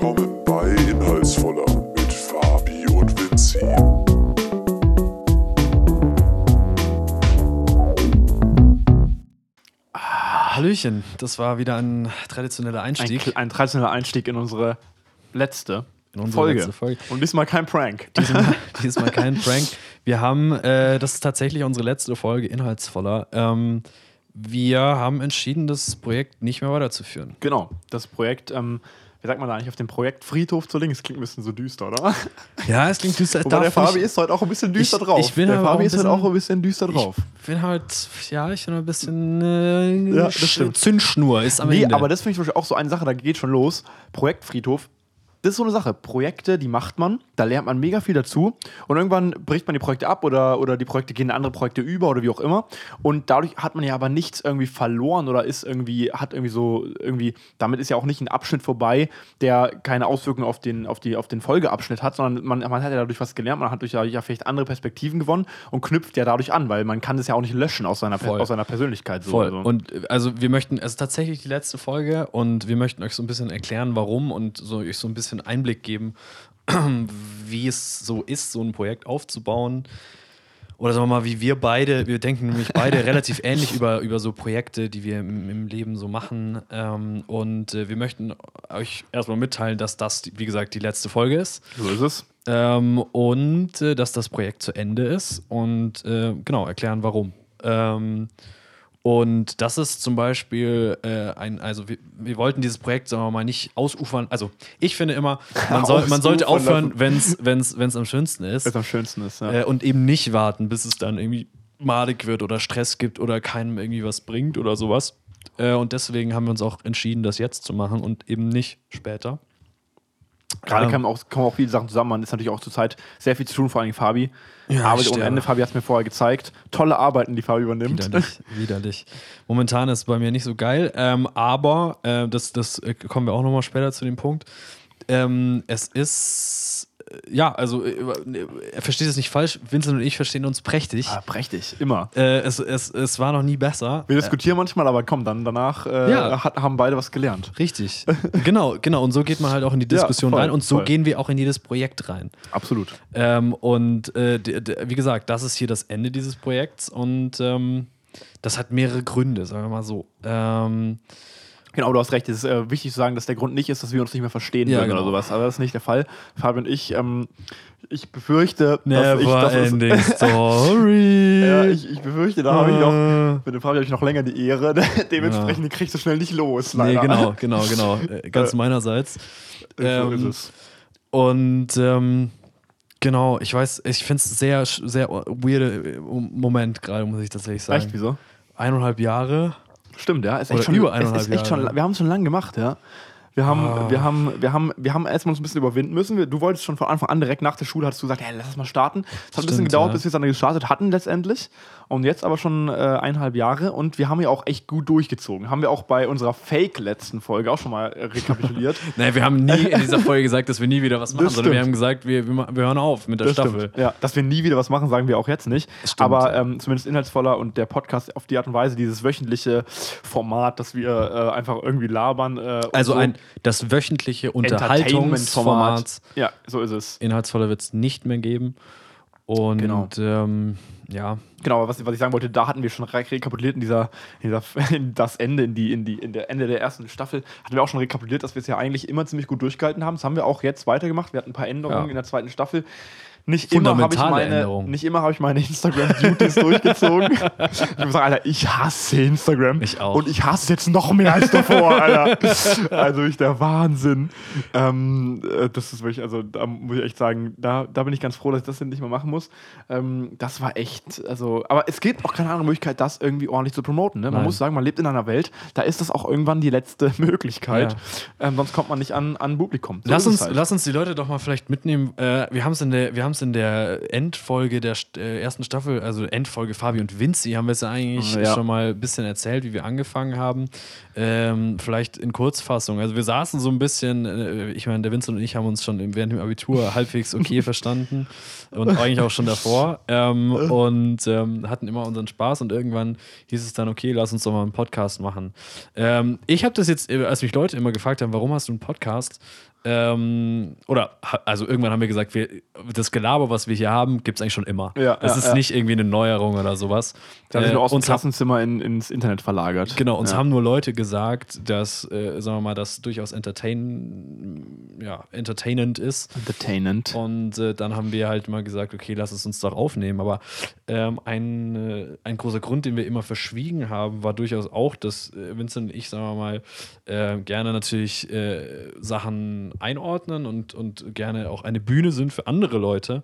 willkommen bei Inhaltsvoller mit Fabi und Vinci. Hallöchen, das war wieder ein traditioneller Ein, Einstieg. Kl- ein traditioneller Einstieg in unsere letzte, In unsere Folge. letzte Folge. Und diesmal kein Prank. Diesmal, diesmal kein Prank. Wir haben, äh, das ist tatsächlich unsere letzte Folge, inhaltsvoller. Ähm, wir haben entschieden, das Projekt nicht mehr weiterzuführen. Genau, das Projekt, ähm, wie sagt man da eigentlich auf dem Projekt Friedhof zu links? Klingt ein bisschen so düster, oder? Ja, es klingt düster. Darf der Fabi ist heute auch ein bisschen düster Ich- drauf. ich bin der aber Fabi ist heute auch ein bisschen düster drauf. Ich bin halt, ja, ich bin ein bisschen äh, Ja. Zündschnur ist am nee, Ende. aber das finde ich auch so eine Sache, da geht schon los. Projekt Friedhof. Das ist so eine Sache. Projekte, die macht man, da lernt man mega viel dazu. Und irgendwann bricht man die Projekte ab oder, oder die Projekte gehen in andere Projekte über oder wie auch immer. Und dadurch hat man ja aber nichts irgendwie verloren oder ist irgendwie, hat irgendwie so, irgendwie, damit ist ja auch nicht ein Abschnitt vorbei, der keine Auswirkungen auf den, auf die, auf den Folgeabschnitt hat, sondern man, man hat ja dadurch was gelernt, man hat durch ja, vielleicht andere Perspektiven gewonnen und knüpft ja dadurch an, weil man kann das ja auch nicht löschen aus seiner, Voll. aus seiner Persönlichkeit. So, Voll. Also. Und also wir möchten, es ist tatsächlich die letzte Folge und wir möchten euch so ein bisschen erklären, warum und so euch so ein bisschen Einblick geben, wie es so ist, so ein Projekt aufzubauen. Oder sagen wir mal, wie wir beide, wir denken nämlich beide relativ ähnlich über, über so Projekte, die wir im, im Leben so machen. Ähm, und äh, wir möchten euch erstmal mitteilen, dass das, wie gesagt, die letzte Folge ist. so ist es. Ähm, und äh, dass das Projekt zu Ende ist und äh, genau erklären, warum. Ähm, und das ist zum Beispiel äh, ein, also wir, wir wollten dieses Projekt, sagen wir mal, nicht ausufern. Also ich finde immer, man, soll, man sollte aufhören, wenn es wenn's, wenn's am schönsten ist. Was am schönsten ist. Ja. Äh, und eben nicht warten, bis es dann irgendwie madig wird oder Stress gibt oder keinem irgendwie was bringt oder sowas. Äh, und deswegen haben wir uns auch entschieden, das jetzt zu machen und eben nicht später. Gerade Ähm, kommen auch, kommen auch viele Sachen zusammen. Man ist natürlich auch zurzeit sehr viel zu tun, vor allem Fabi. Ja, Arbeit ohne. Ende. Fabi hat es mir vorher gezeigt. Tolle Arbeiten, die Fabi übernimmt. Widerlich, widerlich. Momentan ist es bei mir nicht so geil, ähm, aber äh, das, das äh, kommen wir auch nochmal später zu dem Punkt. Ähm, es ist, ja, also, äh, er versteht es nicht falsch, Vincent und ich verstehen uns prächtig. Ah, prächtig, immer. Äh, es, es, es war noch nie besser. Wir diskutieren manchmal, aber komm, dann danach äh, Ja. hat, haben beide was gelernt. Richtig. genau, genau. Und so geht man halt auch in die Diskussion voll, rein und so voll. gehen wir auch in jedes Projekt rein. Absolut. Ähm, und äh, wie gesagt, das ist hier das Ende dieses Projekts und ähm, das hat mehrere Gründe, sagen wir mal so. Ähm, Genau, du hast recht. Es ist äh, wichtig zu sagen, dass der Grund nicht ist, dass wir uns nicht mehr verstehen Ja, würden genau. oder sowas. Aber das ist nicht der Fall. Fabi und ich, ähm, ich befürchte, dass ich, dass es- ending story. ja, ich, ich befürchte, da habe ich noch, Äh, mit dem Fabi habe ich noch länger die Ehre. Dementsprechend den kriegst du schnell nicht los. Nee, Leider. genau, genau, genau. Äh, Ganz meinerseits. So Ähm, ist es. Und ähm, genau, ich weiß, ich finde es sehr, sehr weirde äh, Moment gerade, muss ich tatsächlich sagen. Echt, wieso? Eineinhalb Jahre. Stimmt, ja. Ist Oder echt schon, über eineinhalb ist echt schon, Jahre. wir haben es schon lange gemacht, ja. Wir haben, Ah. wir haben, wir haben, wir haben erstmal uns ein bisschen überwinden müssen. Wir- Du wolltest schon von Anfang an direkt nach der Schule, hattest du gesagt, hey, lass es mal starten. Es hat ein bisschen gedauert, ja. bis wir es dann gestartet hatten letztendlich. Und jetzt aber schon äh, eineinhalb Jahre und wir haben ja auch echt gut durchgezogen. Haben wir auch bei unserer Fake-letzten Folge auch schon mal äh, rekapituliert. Nee, wir haben nie in dieser Folge gesagt, dass wir nie wieder was machen, Das sondern wir stimmt. haben gesagt, wir, wir, wir hören auf mit der Das Staffel. stimmt. Ja, dass wir nie wieder was machen, sagen wir auch jetzt nicht. Aber ähm, zumindest inhaltsvoller und der Podcast auf die Art und Weise, dieses wöchentliche Format, dass wir äh, einfach irgendwie labern. Äh, Also so. ein, das wöchentliche Unterhaltungsformat. Ja, so ist es. Inhaltsvoller wird es nicht mehr geben. Und Genau. ähm, ja, Genau, was, was ich sagen wollte, da hatten wir schon re rekapituliert in dieser, in dieser in das Ende, in die, in die, in der Ende der ersten Staffel, hatten wir auch schon rekapituliert, dass wir es ja eigentlich immer ziemlich gut durchgehalten haben. Das haben wir auch jetzt weitergemacht. Wir hatten ein paar Änderungen Ja. in der zweiten Staffel. Nicht immer habe ich meine, Änderungen. nicht immer habe ich meine Instagram-Duties durchgezogen. Ich muss sagen, Alter, ich hasse Instagram. Ich auch. Und ich hasse es jetzt noch mehr als davor, Alter. Also wirklich der Wahnsinn. Ähm, äh, das ist wirklich, also da muss ich echt sagen, da, da bin ich ganz froh, dass ich das nicht mehr machen muss. Ähm, das war echt, also, aber es gibt auch keine andere Möglichkeit, das irgendwie ordentlich zu promoten. Ne? Man Nein. muss sagen, man lebt in einer Welt, da ist das auch irgendwann die letzte Möglichkeit. Ähm, sonst kommt man nicht an, an Publikum. So lass, uns, halt. lass uns die Leute doch mal vielleicht mitnehmen. Äh, wir haben es in, der- wir haben's in der Endfolge der äh, ersten Staffel, also Endfolge Fabi und Vinci, haben wir es ja eigentlich Ja. schon mal ein bisschen erzählt, wie wir angefangen haben. Ähm, vielleicht in Kurzfassung. Also wir saßen so ein bisschen, äh, ich meine, der Vincent und ich haben uns schon während dem Abitur halbwegs okay verstanden und eigentlich auch schon davor ähm, und ähm, hatten immer unseren Spaß und irgendwann hieß es dann, okay, lass uns doch mal einen Podcast machen. Ähm, ich habe das jetzt, äh, als mich Leute immer gefragt haben, warum hast du einen Podcast, Ähm, oder also irgendwann haben wir gesagt, wir, das Gelaber, was wir hier haben, gibt es eigentlich schon immer. Ja, das ja, ist ja. nicht irgendwie eine Neuerung oder sowas. Da sind wir aus dem haben- Klassenzimmer in, ins Internet verlagert. Genau, uns haben nur Leute gesagt, dass, äh, sagen wir mal, das durchaus entertain, ja, entertainend ist. Entertainment. Und äh, dann haben wir halt mal gesagt, okay, lass es uns doch aufnehmen. Aber ähm, ein, äh, ein großer Grund, den wir immer verschwiegen haben, war durchaus auch, dass äh, Vincent und ich, sagen wir mal, äh, gerne natürlich äh, Einordnen und, und gerne auch eine Bühne sind für andere Leute.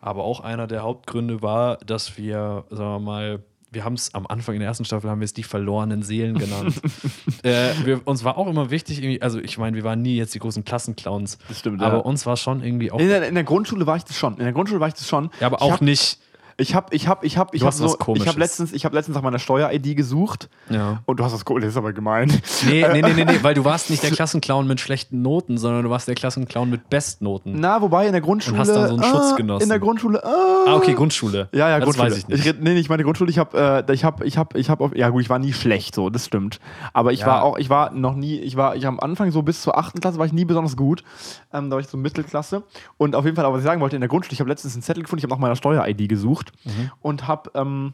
Aber auch einer der Hauptgründe war, dass wir, sagen wir mal, wir haben es am Anfang in der ersten Staffel haben wir es die verlorenen Seelen genannt. äh, wir, uns war auch immer wichtig, also ich meine, wir waren nie jetzt die großen Klassenclowns. Das stimmt, Aber ja. uns war schon irgendwie auch In der, in der Grundschule war ich das schon. In der Grundschule war ich das schon. ja, aber Ich auch nicht. Ich habe ich hab, ich hab, ich Du hab hast was so, ich Komisches. habe letztens, ich hab letztens nach meiner Steuer-ID gesucht. Ja. Und du hast das, das ist aber gemein. Nee, nee, nee, nee, nee, weil du warst nicht der Klassenclown mit schlechten Noten, sondern du warst der Klassenclown mit Bestnoten. Na, wobei in der Grundschule. hast dann so einen ah, Schutz genossen. In der Grundschule. Ah, Ah, okay, Grundschule. Ja, ja, das Grundschule. weiß ich nicht. red- nee, nee, ich meine Grundschule, ich habe, äh, ich habe, ich habe, ich habe, ja gut, ich war nie schlecht, so, das stimmt. Aber ich Ja. war auch, ich war noch nie, ich war, ich am Anfang so bis zur achten Klasse war ich nie besonders gut. Ähm, da war ich so Mittelklasse. Und auf jeden Fall, aber was ich sagen wollte, in der Grundschule, ich habe letztens einen Zettel gefunden, ich habe nach meiner Steuer-ID gesucht Mhm. und habe, ähm,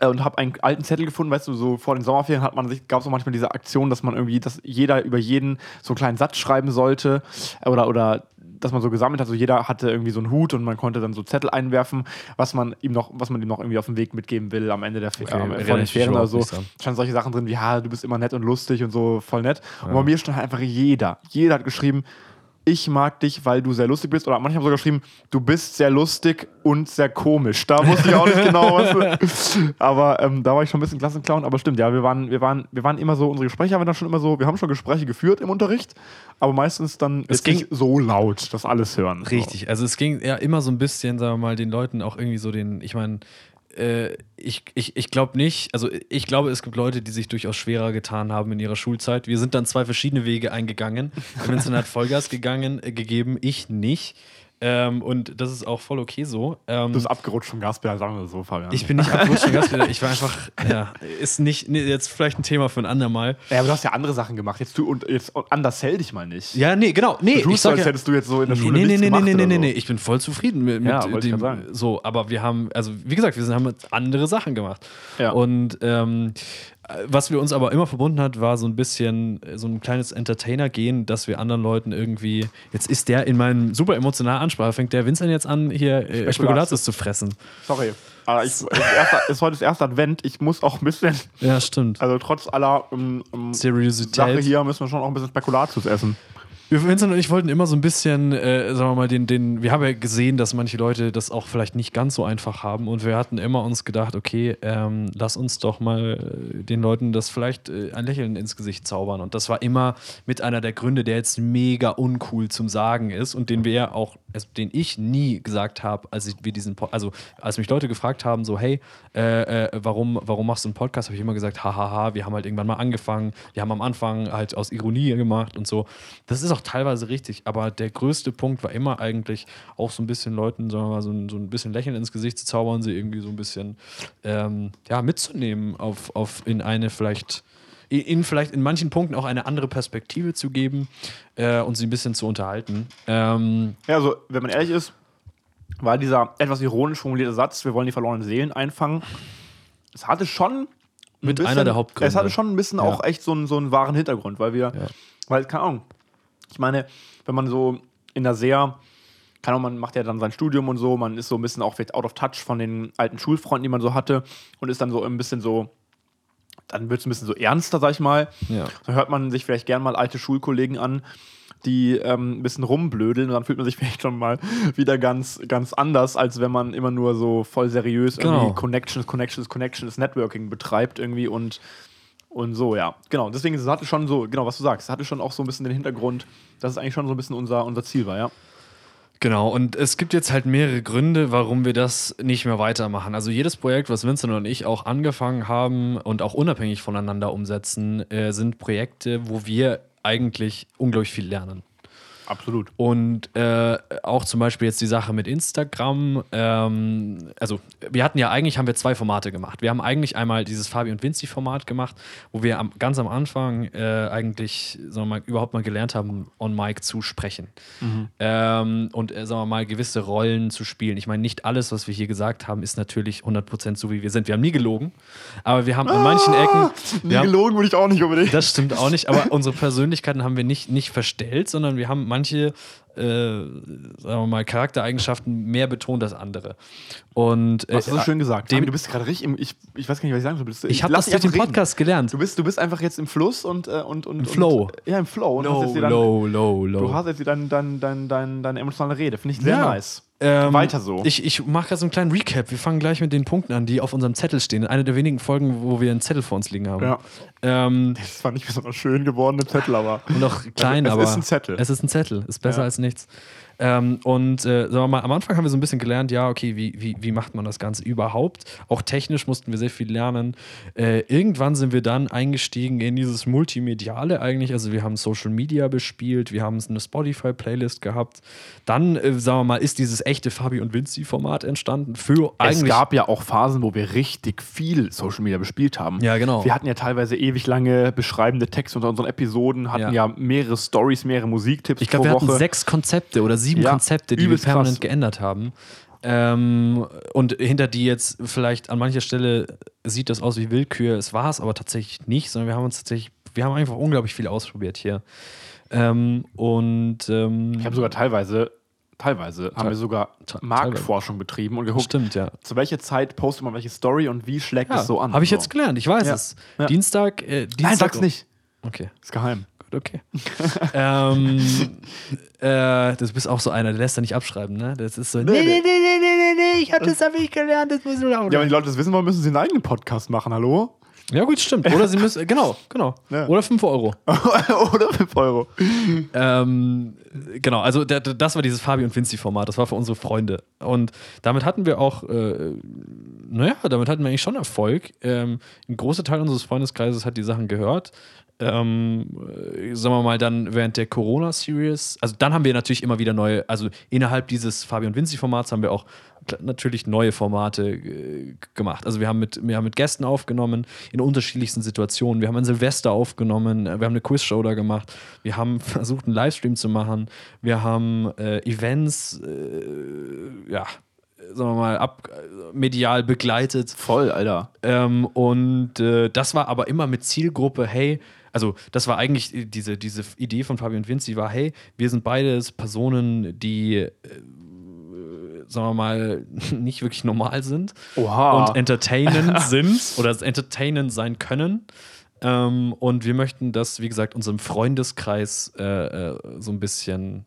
äh, und habe einen alten Zettel gefunden, weißt du, so vor den Sommerferien hat man sich, gab es auch manchmal diese Aktion, dass man irgendwie, dass jeder über jeden so einen kleinen Satz schreiben sollte äh, oder, oder dass man so gesammelt hat, so jeder hatte irgendwie so einen Hut und man konnte dann so Zettel einwerfen, was man ihm noch, was man ihm noch irgendwie auf den Weg mitgeben will am Ende der Fe- Okay, äh, vor den Ferien oder so. Standen solche Sachen drin wie, ja, du bist immer nett und lustig und so voll nett. Und bei mir stand halt einfach jeder. Jeder hat geschrieben, ich mag dich, weil du sehr lustig bist. Oder manche haben sogar geschrieben, du bist sehr lustig und sehr komisch. Da wusste ich auch nicht genau, was. Aber ähm, da war ich schon ein bisschen Klassenclown. Aber stimmt, ja, wir waren, wir waren, wir waren immer so, unsere Gespräche haben wir dann schon immer so, wir haben schon Gespräche geführt im Unterricht, aber meistens dann Es ging- nicht so laut, dass alles hören. Richtig, also es ging ja immer so ein bisschen, sagen wir mal, den Leuten auch irgendwie so den, ich meine, äh, ich, ich, ich glaube nicht, also ich glaube, es gibt Leute, die sich durchaus schwerer getan haben in ihrer Schulzeit. Wir sind dann zwei verschiedene Wege eingegangen. Vincent hat Vollgas gegangen, äh, gegeben, ich nicht. Ähm, und das ist auch voll okay so. Ähm, Du bist abgerutscht vom Gaspedal, sagen wir so, Fabian. ich bin nicht abgerutscht, im Gastgeber. ich war einfach, ja, ist nicht, nee, jetzt vielleicht ein Thema für ein andermal. ja, aber du hast ja andere Sachen gemacht. Jetzt du und jetzt undersell dich mal nicht. Ja, nee, genau, nee, Du ich tust, sag als ja, hättest du jetzt so in der Nee, Schule nee, nee, nichts nee, gemacht nee, nee, nee, so. nee, ich bin voll zufrieden mit, Ja, mit ich dem. So, aber wir haben, also wie gesagt, wir sind, haben andere Sachen gemacht. Ja. Und ähm, was wir uns aber immer verbunden hat, war so ein bisschen äh, so ein kleines Entertainer-Gehen, dass wir anderen Leuten irgendwie, jetzt ist der in meinem super emotionalen Ansprache, fängt der Vincent jetzt an, hier äh, Spekulatius zu fressen. Sorry. Aber ich, ist, erster, ist heute das erste Advent. Ich muss auch ein bisschen, Ja, stimmt. also trotz aller ähm, ähm, Seriosität. Sache hier, müssen wir schon auch ein bisschen Spekulatius essen. Wir, Vincent und ich wollten immer so ein bisschen, äh, sagen wir mal, den, den, wir haben ja gesehen, dass manche Leute das auch vielleicht nicht ganz so einfach haben und wir hatten immer uns gedacht, okay, ähm, lass uns doch mal äh, den Leuten das vielleicht äh, ein Lächeln ins Gesicht zaubern. Und das war immer mit einer der Gründe, der jetzt mega uncool zum Sagen ist und den wir ja auch, also den ich nie gesagt habe, als ich, wir diesen, Po- also als mich Leute gefragt haben, so hey, äh, äh, warum, warum machst du einen Podcast, habe ich immer gesagt, hahaha, wir haben halt irgendwann mal angefangen, wir haben am Anfang halt aus Ironie gemacht und so. Das ist auch teilweise richtig, aber der größte Punkt war immer eigentlich auch so ein bisschen Leuten, sagen wir mal, so ein, so ein bisschen Lächeln ins Gesicht zu zaubern, sie irgendwie so ein bisschen ähm, ja, mitzunehmen auf, auf in eine vielleicht ihnen vielleicht in manchen Punkten auch eine andere Perspektive zu geben äh, und sie ein bisschen zu unterhalten. Ähm, Ja, also, wenn man ehrlich ist, war dieser etwas ironisch formulierte Satz, wir wollen die verlorenen Seelen einfangen, es hatte schon ein Mit einer der Hauptgründe. Es hatte schon ein bisschen Ja. auch echt so einen, so einen wahren Hintergrund, weil wir, Ja. weil, keine Ahnung, ich meine, wenn man so in der sehr, keine Ahnung, man macht ja dann sein Studium und so, man ist so ein bisschen auch vielleicht out of touch von den alten Schulfreunden, die man so hatte und ist dann so ein bisschen so, dann wird es ein bisschen so ernster, sag ich mal. Ja. Dann hört man sich vielleicht gern mal alte Schulkollegen an, die ähm, ein bisschen rumblödeln und dann fühlt man sich vielleicht schon mal wieder ganz, ganz anders, als wenn man immer nur so voll seriös Genau. irgendwie Connections, Connections, Connections, Networking betreibt irgendwie und, und so, ja. Genau, deswegen es hatte schon so, genau, was du sagst, es hatte schon auch so ein bisschen den Hintergrund, dass es eigentlich schon so ein bisschen unser, unser Ziel war, ja. Genau, und es gibt jetzt halt mehrere Gründe, warum wir das nicht mehr weitermachen. Also jedes Projekt, was Vincent und ich auch angefangen haben und auch unabhängig voneinander umsetzen, äh, sind Projekte, wo wir eigentlich unglaublich viel lernen. Absolut. Und äh, auch zum Beispiel jetzt die Sache mit Instagram. Ähm, also, wir hatten ja eigentlich, haben wir zwei Formate gemacht. Wir haben eigentlich einmal dieses Fabi und Vinci-Format gemacht, wo wir am, ganz am Anfang äh, eigentlich, sagen wir mal, überhaupt mal gelernt haben, on Mic zu sprechen. Ähm, und, äh, sagen wir mal, gewisse Rollen zu spielen. Ich meine, nicht alles, was wir hier gesagt haben, ist natürlich 100% so, wie wir sind. Wir haben nie gelogen, aber wir haben an manchen Ecken. Nie haben, gelogen würde ich auch nicht unbedingt. das stimmt auch nicht, aber unsere Persönlichkeiten haben wir nicht, nicht verstellt, sondern wir haben manche, äh, sagen wir mal, Charaktereigenschaften mehr betont als andere. Und äh, Hast du so schön gesagt. dem- Dem, du bist gerade richtig im, ich, ich weiß gar nicht, was ich sagen soll. Du- ich habe das durch den einfach reden. Podcast gelernt. Du bist, du bist einfach jetzt im Fluss und. Äh, und, und Im Flow. Und, ja, im Flow. Und hast jetzt dann, low, low, low. Du hast jetzt hier deine dein, dein, dein, emotionale Rede. Finde ich sehr Ja. nice. Ähm, Weiter so. Ich, ich mache gerade so einen kleinen Recap. Wir fangen gleich mit den Punkten an, die auf unserem Zettel stehen. Eine der wenigen Folgen, wo wir einen Zettel vor uns liegen haben. Ja. Ähm, Das war nicht besonders schön geworden, der Zettel, aber. und auch klein, es aber. ist ein Zettel. Es ist ein Zettel. Ist besser Ja. als nichts. Ähm, und äh, sagen wir mal, am Anfang haben wir so ein bisschen gelernt, ja, okay, wie, wie, wie macht man das Ganze überhaupt? Auch technisch mussten wir sehr viel lernen. Äh, irgendwann sind wir dann eingestiegen in dieses Multimediale eigentlich. Also wir haben Social Media bespielt, wir haben eine Spotify-Playlist gehabt. Dann, äh, sagen wir mal, ist dieses echte Fabi und Vinci-Format entstanden für Es gab ja auch Phasen, wo wir richtig viel Social Media bespielt haben. Ja, genau. Wir hatten ja teilweise ewig lange beschreibende Texte unter unseren Episoden, hatten Ja. ja, mehrere Stories, mehrere Musiktipps Ich glaube, wir hatten Woche. sechs Konzepte oder sieben Ja, Konzepte, die wir permanent krass. geändert haben. Ähm, und hinter die jetzt vielleicht an mancher Stelle sieht das aus wie Willkür. Es war es aber tatsächlich nicht, sondern wir haben uns tatsächlich, wir haben einfach unglaublich viel ausprobiert hier. Ähm, und ähm, Ich habe sogar teilweise, teilweise haben wir sogar Marktforschung betrieben und geguckt, stimmt, ja. zu welcher Zeit postet man welche Story und wie schlägt ja es so an. Habe ich so. jetzt gelernt, ich weiß Ja. es. Ja. Dienstag, äh, Dienstag. Nein, sag's nicht. Okay. Ist geheim. Gut, okay. ähm, äh, du bist auch so einer, der lässt da nicht abschreiben, ne? Das ist so, nee, nee, nee, nee, nee, nee, nee, ich hab das hab ich gelernt, das muss ich Ja, wenn die Leute das wissen wollen, müssen sie einen eigenen Podcast machen, hallo? Ja, gut, stimmt. Oder sie müssen, genau, genau. Ja. Oder 5 Euro. Oder 5 Euro. Ähm, genau, also das war dieses Fabi und Vinci-Format, das war für unsere Freunde. Und damit hatten wir auch, äh, naja, damit hatten wir eigentlich schon Erfolg. Ähm, ein großer Teil unseres Freundeskreises hat die Sachen gehört. Ähm, äh, sagen wir mal, dann während der Corona-Series, also dann haben wir natürlich immer wieder neue, also innerhalb dieses Fabi und Vinci-Formats haben wir auch natürlich neue Formate äh, gemacht. Also wir haben, mit, wir haben mit Gästen aufgenommen in unterschiedlichsten Situationen. Wir haben ein Silvester aufgenommen, äh, wir haben eine Quizshow da gemacht, wir haben versucht, einen Livestream zu machen, wir haben äh, Events, äh, ja, sagen wir mal, ab, medial begleitet. Voll, Alter. Ähm, und äh, das war aber immer mit Zielgruppe, hey, also das war eigentlich äh, diese, diese Idee von Fabi und Vinci war, hey, wir sind beides Personen, die, äh, sagen wir mal, nicht wirklich normal sind Oha. und entertainend sind oder entertainend sein können. Ähm, und wir möchten das, wie gesagt, unserem Freundeskreis äh, äh, so ein bisschen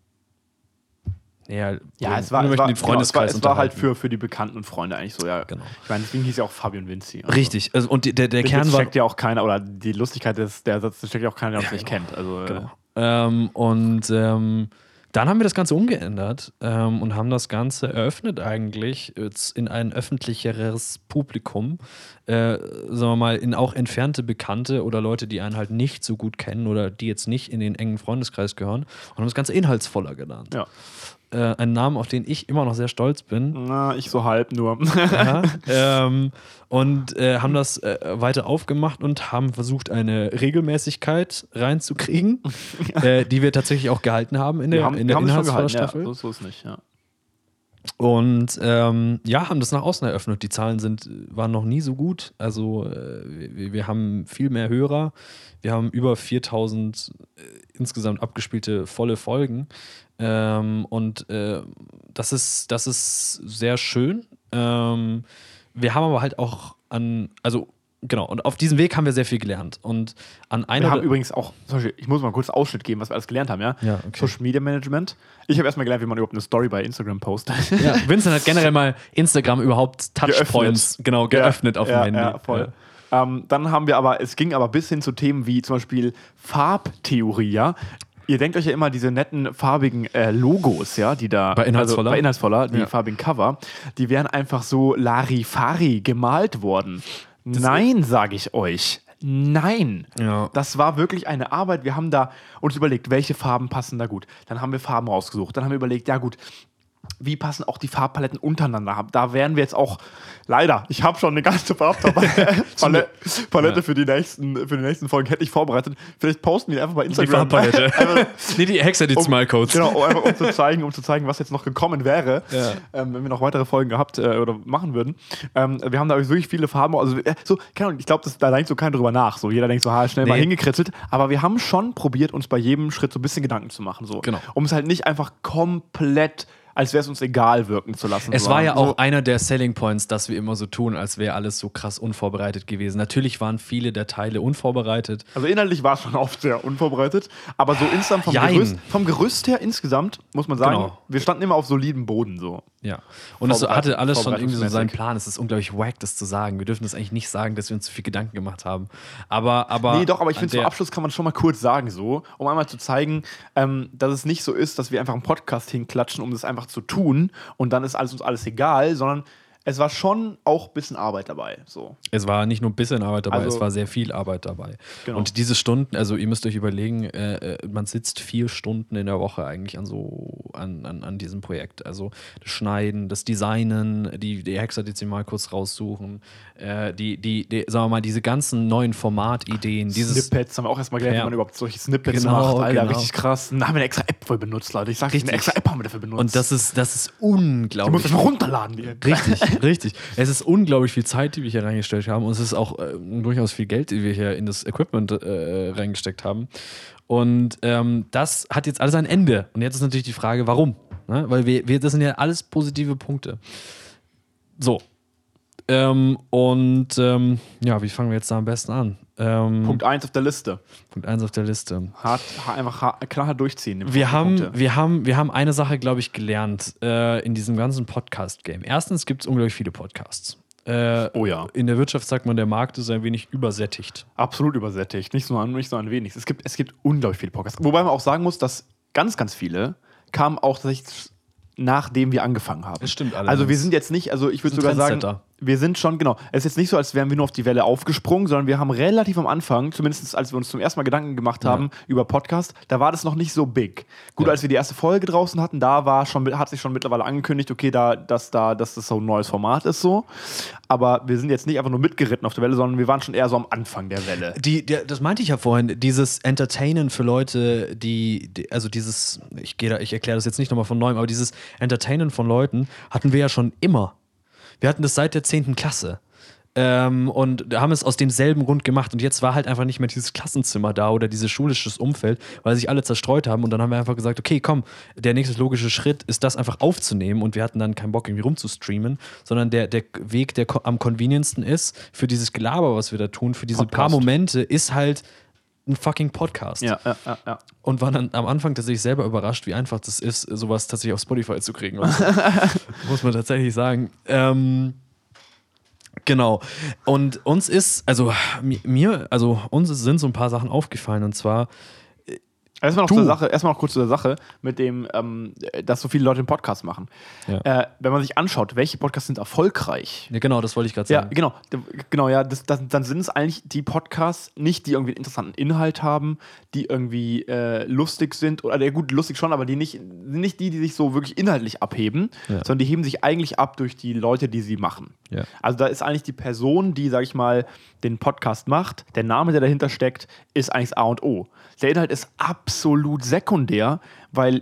näher ja, es war, es war, den Freundeskreis genau, es war, es war halt für, für die Bekannten und Freunde eigentlich so, ja. Genau. Ich meine, deswegen hieß ja auch Fabi und Vinci. Also, Richtig. Also, und der, der Den Kern war. checkt ja auch keiner, oder die Lustigkeit des, der Satz checkt ja auch keiner, der uns nicht kennt. Also, Genau. äh, Ähm, und ähm, dann haben wir das Ganze umgeändert ähm, und haben das Ganze eröffnet eigentlich in ein öffentlicheres Publikum. Äh, sagen wir mal, in auch entfernte Bekannte oder Leute, die einen halt nicht so gut kennen oder die jetzt nicht in den engen Freundeskreis gehören und haben das Ganze inhaltsvoller genannt. ja. Äh, ein Namen, auf den ich immer noch sehr stolz bin. Na, ich so halb nur. Aha. ähm, und äh, haben das äh, weiter aufgemacht und haben versucht, eine Regelmäßigkeit reinzukriegen, äh, die wir tatsächlich auch gehalten haben in der, Wir haben, in der es gehalten, ja. So, ist nicht, ja. Und ähm, ja, haben das nach außen eröffnet. Die Zahlen sind, waren noch nie so gut. Also äh, wir, wir haben viel mehr Hörer. Wir haben über 4000 äh, insgesamt abgespielte volle Folgen. Ähm, und äh, das, ist, das ist sehr schön. Ähm, wir haben aber halt auch an, also genau, und auf diesem Weg haben wir sehr viel gelernt. Und an einer Wir haben übrigens auch, Beispiel, ich muss mal kurz Ausschnitt geben, was wir alles gelernt haben, ja? Ja, okay. Social Media Management. Ich habe erstmal gelernt, wie man überhaupt eine Story bei Instagram postet. ja, Vincent hat generell mal Instagram überhaupt Touchpoints Geöffnet. genau geöffnet auf dem ja, Handy. Ja, voll. Ähm, dann haben wir aber, es ging aber bis hin zu Themen wie zum Beispiel Farbtheorie, ja. Ihr denkt euch ja immer diese netten farbigen äh, Logos, ja, die da Bei Inhaltsvoller? also bei Inhaltsvoller, die Ja. farbigen Cover, die wären einfach so Larifari gemalt worden. Nein, sage ich euch. Nein. Ja. Das war wirklich eine Arbeit. Wir haben da uns überlegt, welche Farben passen da gut. Dann haben wir Farben rausgesucht. Dann haben wir überlegt, ja gut, wie passen auch die Farbpaletten untereinander? Da werden wir jetzt auch, leider, ich habe schon eine ganze Farbpalette Palette für, die nächsten, für die nächsten Folgen, hätte ich vorbereitet. Vielleicht posten wir die einfach bei Die Instagram. Farbpalette. Einfach- nee, die Hexadecimal-Codes. Genau, um, einfach um zu zeigen, um zu zeigen, was jetzt noch gekommen wäre, Ja. ähm, wenn wir noch weitere Folgen gehabt äh, oder machen würden. Ähm, wir haben da wirklich viele Farben, also äh, so, keine Ahnung, ich glaube, da denkt so keiner drüber nach. So, jeder denkt so, ha, schnell mal Nee. hingekritzelt. Aber wir haben schon probiert, uns bei jedem Schritt so ein bisschen Gedanken zu machen. So. Genau. Um es halt nicht einfach komplett, als wäre es uns egal wirken zu lassen. Es So, war ja so, auch einer der Selling Points, dass wir immer so tun, als wäre alles so krass unvorbereitet gewesen. Natürlich waren viele der Teile unvorbereitet. Also inhaltlich war es schon oft sehr unvorbereitet, aber so insgesamt vom. Gerüst, vom Gerüst her insgesamt, muss man sagen, Genau. wir standen immer auf solidem Boden so. Ja. Und es hatte alles schon irgendwie so seinen. Plan. Es ist unglaublich wack, das zu sagen. Wir dürfen das eigentlich nicht sagen, dass wir uns zu viel Gedanken gemacht haben. Aber, aber. Nee, doch, aber ich finde, zum Abschluss kann man schon mal kurz sagen, so, um einmal zu zeigen, ähm, dass es nicht so ist, dass wir einfach einen Podcast hinklatschen, um das einfach zu tun und dann ist alles uns alles egal, sondern es war schon auch ein bisschen Arbeit dabei. So. Es war nicht nur ein bisschen Arbeit dabei, Also- es war sehr viel Arbeit dabei. Genau. Und diese Stunden, also ihr müsst euch überlegen, äh, äh, man sitzt vier Stunden in der Woche eigentlich an so an, an, an diesem Projekt. Also das Schneiden, das Designen, die, die Hexadezimal kurz raussuchen, äh, die, die, die, sagen wir mal, diese ganzen neuen Formatideen, dieses. Snippets haben wir auch erstmal gelernt, Ja. wie man überhaupt solche Snippets Genau, macht. Alter, genau. richtig krass. Da haben wir eine extra App für benutzt, Leute. Ich sag dir, eine Richtig. extra App haben wir dafür benutzt. Und das ist, das ist die muss unglaublich. ich mal runterladen, die App. Richtig, richtig. Es ist unglaublich viel Zeit, die wir hier reingestellt haben. Und es ist auch äh, durchaus viel Geld, die wir hier in das Equipment äh, reingesteckt haben. Und ähm, das hat jetzt alles ein Ende. Und jetzt ist natürlich die Frage, warum? Ne? Weil wir, wir, das sind ja alles positive Punkte. So. Ähm, und ähm, ja, wie fangen wir jetzt da am besten an? Ähm, Punkt 1 auf der Liste. Punkt 1 auf der Liste. Hart, ha- einfach hart, klar durchziehen. Wir haben, Punkte. wir, haben, wir haben eine Sache, glaube ich, gelernt äh, in diesem ganzen Podcast-Game. Erstens gibt es unglaublich viele Podcasts. Äh, Oh ja. In der Wirtschaft sagt man, der Markt ist ein wenig übersättigt. Absolut übersättigt. Nicht nur, nicht nur ein wenig. Es gibt, es gibt unglaublich viele Podcasts. Wobei man auch sagen muss, dass ganz, ganz viele kamen auch tatsächlich nachdem wir angefangen haben. Das stimmt allerdings. Also wir sind jetzt nicht, also ich würde sogar sagen. Wir sind schon, genau, es ist jetzt nicht so, als wären wir nur auf die Welle aufgesprungen, sondern wir haben relativ am Anfang, zumindest als wir uns zum ersten Mal Gedanken gemacht Ja. haben über Podcast, da war das noch nicht so big. Gut, Ja. als wir die erste Folge draußen hatten, da war schon, hat sich schon mittlerweile angekündigt, okay, da, dass, da, dass das so ein neues Format ist so. Aber wir sind jetzt nicht einfach nur mitgeritten auf der Welle, sondern wir waren schon eher so am Anfang der Welle. Die, der, das meinte ich ja vorhin, dieses Entertainen für Leute, die, die also dieses, ich gehe da, ich erkläre das jetzt nicht nochmal von neuem, aber dieses Entertainen von Leuten hatten wir ja schon immer. Wir hatten das seit der 10. Klasse. Ähm, und haben es aus demselben Grund gemacht. Und jetzt war halt einfach nicht mehr dieses Klassenzimmer da oder dieses schulisches Umfeld, weil sich alle zerstreut haben. Und dann haben wir einfach gesagt, okay, komm, der nächste logische Schritt ist das einfach aufzunehmen. Und wir hatten dann keinen Bock, irgendwie rumzustreamen, sondern der, der Weg, der am convenientsten ist für dieses Gelaber, was wir da tun, für diese paar Podcast. Momente, ist halt ein fucking Podcast. Ja, ja, ja, ja. Und war dann am Anfang tatsächlich selber überrascht, wie einfach das ist, sowas tatsächlich auf Spotify zu kriegen. So. Muss man tatsächlich sagen. Ähm, genau. Und uns ist, also mi- mir, also uns sind so ein paar Sachen aufgefallen. Und zwar, Erstmal noch, zur Sache, erstmal noch kurz zur Sache, mit dem, ähm, dass so viele Leute einen Podcast machen. Ja. Äh, wenn man sich anschaut, welche Podcasts sind erfolgreich, ja, genau, das wollte ich gerade Ja, sagen. genau. D- Genau, ja, das, das, dann sind es eigentlich die Podcasts, nicht die irgendwie einen interessanten Inhalt haben, die irgendwie äh, lustig sind, oder ja, gut, lustig schon, aber die nicht, nicht die, die sich so wirklich inhaltlich abheben, Ja. sondern die heben sich eigentlich ab durch die Leute, die sie machen. Ja. Also da ist eigentlich die Person, die, sag ich mal, den Podcast macht, der Name, der dahinter steckt, ist eigentlich das A und O. Der Inhalt ist absolut sekundär, weil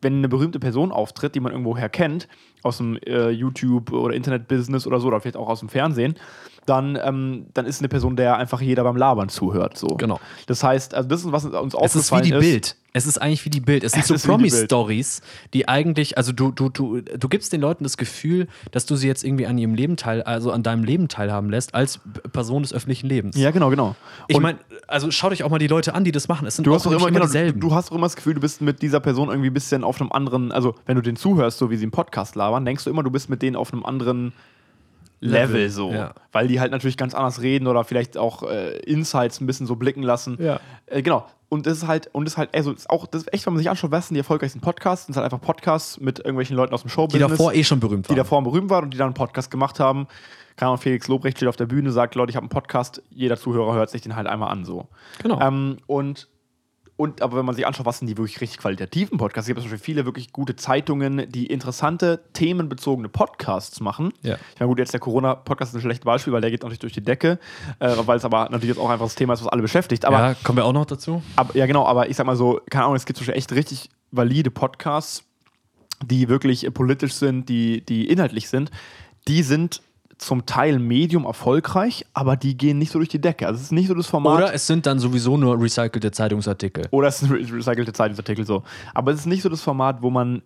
wenn eine berühmte Person auftritt, die man irgendwoher kennt, aus dem äh, YouTube- oder Internet-Business oder so, oder vielleicht auch aus dem Fernsehen, dann, ähm, dann ist eine Person, der einfach jeder beim Labern zuhört. So. Genau. Das heißt, also das ist, was uns Es ist wie aufgefallen die ist. Bild. Es ist eigentlich wie die Bild. Es sind Es so ist wie die. Promi-Stories, die eigentlich, also du, du, du, du gibst den Leuten das Gefühl, dass du sie jetzt irgendwie an ihrem Leben teil, also an deinem Leben teilhaben lässt, als Person des öffentlichen Lebens. Ja, genau, genau. Ich Und- meine, also schau dich auch mal die Leute an, die das machen. Es sind Du auch hast, doch immer, nicht genau, dieselben. du hast doch immer das Gefühl, du bist mit dieser Person irgendwie ein bisschen auf einem anderen, also wenn du den zuhörst, so wie sie im Podcast labern, denkst du immer, du bist mit denen auf einem anderen Level, so. ja. Weil die halt natürlich ganz anders reden oder vielleicht auch äh, Insights ein bisschen so blicken lassen. Ja. Äh, genau. und das ist halt, und das ist halt, also ist auch, das ist echt, wenn man sich anschaut, was sind die erfolgreichsten Podcasts, sind halt einfach Podcasts mit irgendwelchen Leuten aus dem Die Showbusiness. davor eh schon berühmt die waren. davor berühmt waren und die dann einen Podcast gemacht haben. Keine Ahnung, Felix Lobrecht steht auf der Bühne, sagt, Leute, ich habe einen Podcast, jeder Zuhörer hört sich den halt einmal an so. Genau. Ähm, und, und aber wenn man sich anschaut, was sind die wirklich richtig qualitativen Podcasts, es gibt zum Beispiel viele wirklich gute Zeitungen, die interessante, themenbezogene Podcasts machen. Ja. Ich meine, gut, jetzt der Corona-Podcast ist ein schlechtes Beispiel, weil der geht natürlich durch die Decke, äh, weil es aber natürlich jetzt auch einfach das Thema ist, was alle beschäftigt. Aber ja, kommen wir auch noch dazu. aber, ja, genau, aber ich sag mal so, keine Ahnung, es gibt zum Beispiel echt richtig valide Podcasts, die wirklich äh, politisch sind, die, die inhaltlich sind. Die sind zum Teil medium erfolgreich, aber die gehen nicht so durch die Decke. Also es ist nicht so das Format. Oder es sind dann sowieso nur recycelte Zeitungsartikel. Oder es re- recycelte Zeitungsartikel so. Aber es ist nicht so das Format, wo man,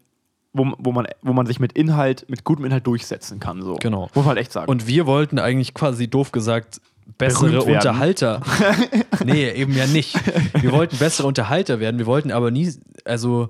wo, wo man, wo man sich mit Inhalt, mit gutem Inhalt durchsetzen kann. So. Genau. Muss man halt echt sagen. Und wir wollten eigentlich quasi doof gesagt bessere. Unterhalter. nee, eben ja nicht. Wir wollten bessere Unterhalter werden. Wir wollten aber nie, also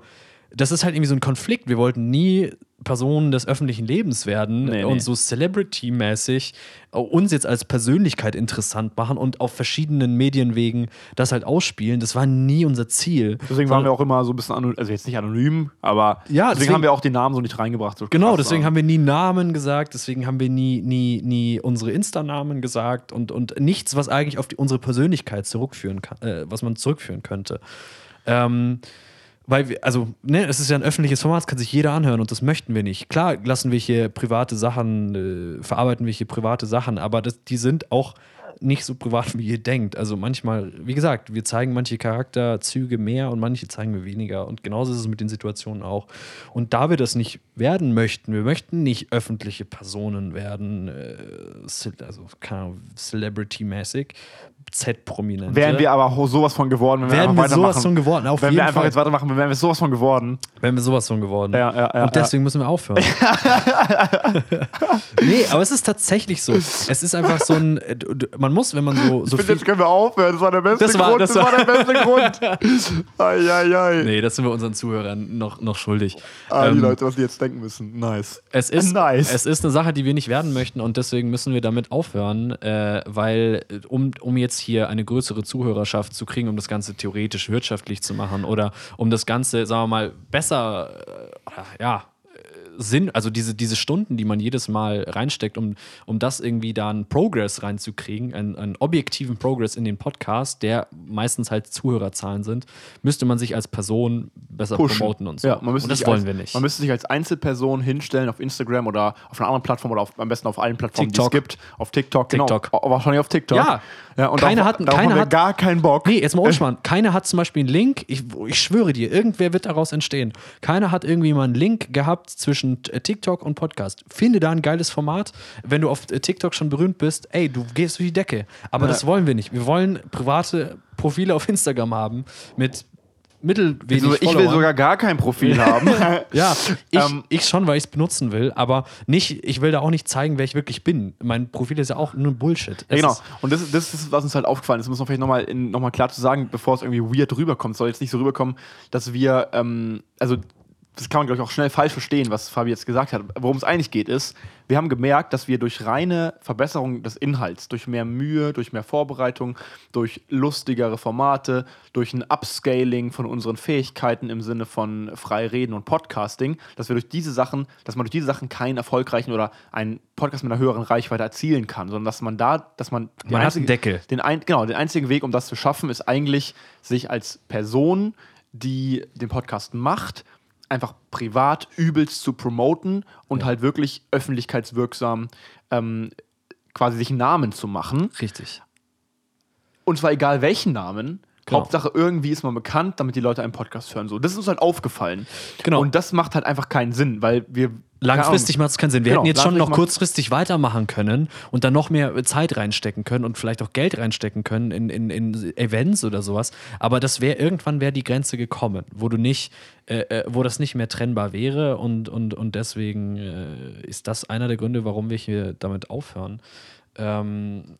das ist halt irgendwie so ein Konflikt. Wir wollten nie Personen des öffentlichen Lebens werden Nee, nee. und so Celebrity-mäßig uns jetzt als Persönlichkeit interessant machen und auf verschiedenen Medienwegen das halt ausspielen. Das war nie unser Ziel. deswegen waren wir auch immer so ein bisschen anonym, also jetzt nicht anonym, aber Ja, deswegen, deswegen- haben wir auch den Namen so nicht reingebracht. So Genau, deswegen war. haben wir nie Namen gesagt, deswegen haben wir nie, nie, nie unsere Insta-Namen gesagt und, und nichts, was eigentlich auf die, unsere Persönlichkeit zurückführen kann, äh, was man zurückführen könnte. Ähm, weil wir, also, ne, es ist ja ein öffentliches Format, das kann sich jeder anhören und das möchten wir nicht. Klar lassen wir hier private Sachen, äh, verarbeiten wir hier private Sachen, aber das, die sind auch nicht so privat, wie ihr denkt. Also manchmal, wie gesagt, wir zeigen manche Charakterzüge mehr und manche zeigen wir weniger. Und genauso ist es mit den Situationen auch. Und da wir das nicht werden möchten, wir möchten nicht öffentliche Personen werden, äh, also Celebrity-mäßig, Z-Prominente. Wären wir aber sowas von geworden, wenn wir Wären einfach wir sowas von geworden, auf wenn jeden wir einfach Fall. jetzt weitermachen, wären wir sowas von geworden. Wären wir sowas von geworden. Ja, ja, ja, Und deswegen müssen wir aufhören. nee, aber es ist tatsächlich so. Es ist einfach so ein. äh, Man muss, wenn man so, so Ich finde, viel. jetzt können wir aufhören. Das war der beste Das war- Grund. das Das war, war- der beste Grund. Ai, ai, ai. Nee, das sind wir unseren Zuhörern noch, noch schuldig. Ah, die Ähm, Leute, was die jetzt denken müssen. Nice. Es ist, Nice. es ist eine Sache, die wir nicht werden möchten und deswegen müssen wir damit aufhören, äh, weil äh, um, um jetzt hier eine größere Zuhörerschaft zu kriegen, um das Ganze theoretisch wirtschaftlich zu machen oder um das Ganze, sagen wir mal, besser, äh, ja, äh, Sinn, also diese, diese Stunden, die man jedes Mal reinsteckt, um, um das irgendwie da einen Progress reinzukriegen, einen, einen objektiven Progress in den Podcast, der meistens halt Zuhörerzahlen sind, müsste man sich als Person besser Pushen. promoten und so. Ja, man müsste und das wollen als, wir nicht. Man müsste sich als Einzelperson hinstellen auf Instagram oder auf einer anderen Plattform oder auf, am besten auf allen Plattformen, TikTok. die es gibt. Auf TikTok, TikTok. genau. Au- Wahrscheinlich auf TikTok. Ja. Ja und Keiner hat- keiner hat- gar keinen Bock. Nee, jetzt mal unspannend. Keiner hat zum Beispiel einen Link. Ich, ich schwöre dir, irgendwer wird daraus entstehen. Keiner hat irgendwie mal einen Link gehabt zwischen äh, TikTok und Podcast. Finde da ein geiles Format. Wenn du auf äh, TikTok schon berühmt bist, ey, du gehst durch die Decke. Aber Ja. das wollen wir nicht. Wir wollen private Profile auf Instagram haben mit mittelwenig Also, ich will Followern. sogar gar kein Profil haben. Ja, ich, Ähm, ich schon, weil ich es benutzen will, aber nicht, ich will da auch nicht zeigen, wer ich wirklich bin. Mein Profil ist ja auch nur Bullshit. Ja, genau. Und das, ist- das ist, was uns halt aufgefallen ist. Das muss man vielleicht nochmal noch mal klar zu sagen, bevor es irgendwie weird rüberkommt. Es soll jetzt nicht so rüberkommen, dass wir, ähm, also das kann man, glaube ich, auch schnell falsch verstehen, was Fabi jetzt gesagt hat. Worum es eigentlich geht, ist, wir haben gemerkt, dass wir durch reine Verbesserung des Inhalts, durch mehr Mühe, durch mehr Vorbereitung, durch lustigere Formate, durch ein Upscaling von unseren Fähigkeiten im Sinne von frei reden und Podcasting, dass wir durch diese Sachen, dass man durch diese Sachen keinen erfolgreichen oder einen Podcast mit einer höheren Reichweite erzielen kann, sondern dass man da, dass man, Man hat einzige- einen Deckel. Den ein, genau, den einzigen Weg, um das zu schaffen, ist eigentlich, sich als Person, die den Podcast macht, einfach privat übelst zu promoten und halt wirklich öffentlichkeitswirksam ähm, quasi sich einen Namen zu machen. Richtig. Und zwar egal welchen Namen. Genau. Hauptsache irgendwie ist man bekannt, damit die Leute einen Podcast hören. So, das ist uns halt aufgefallen. Genau. Und das macht halt einfach keinen Sinn, weil wir Langfristig macht es keinen Sinn. Wir Genau, hätten jetzt schon noch kurzfristig weitermachen können und dann noch mehr Zeit reinstecken können und vielleicht auch Geld reinstecken können in, in, in Events oder sowas. Aber das wäre irgendwann wäre die Grenze gekommen, wo du nicht, äh, äh, wo das nicht mehr trennbar wäre und, und, und deswegen äh, ist das einer der Gründe, warum wir hier damit aufhören. Ähm,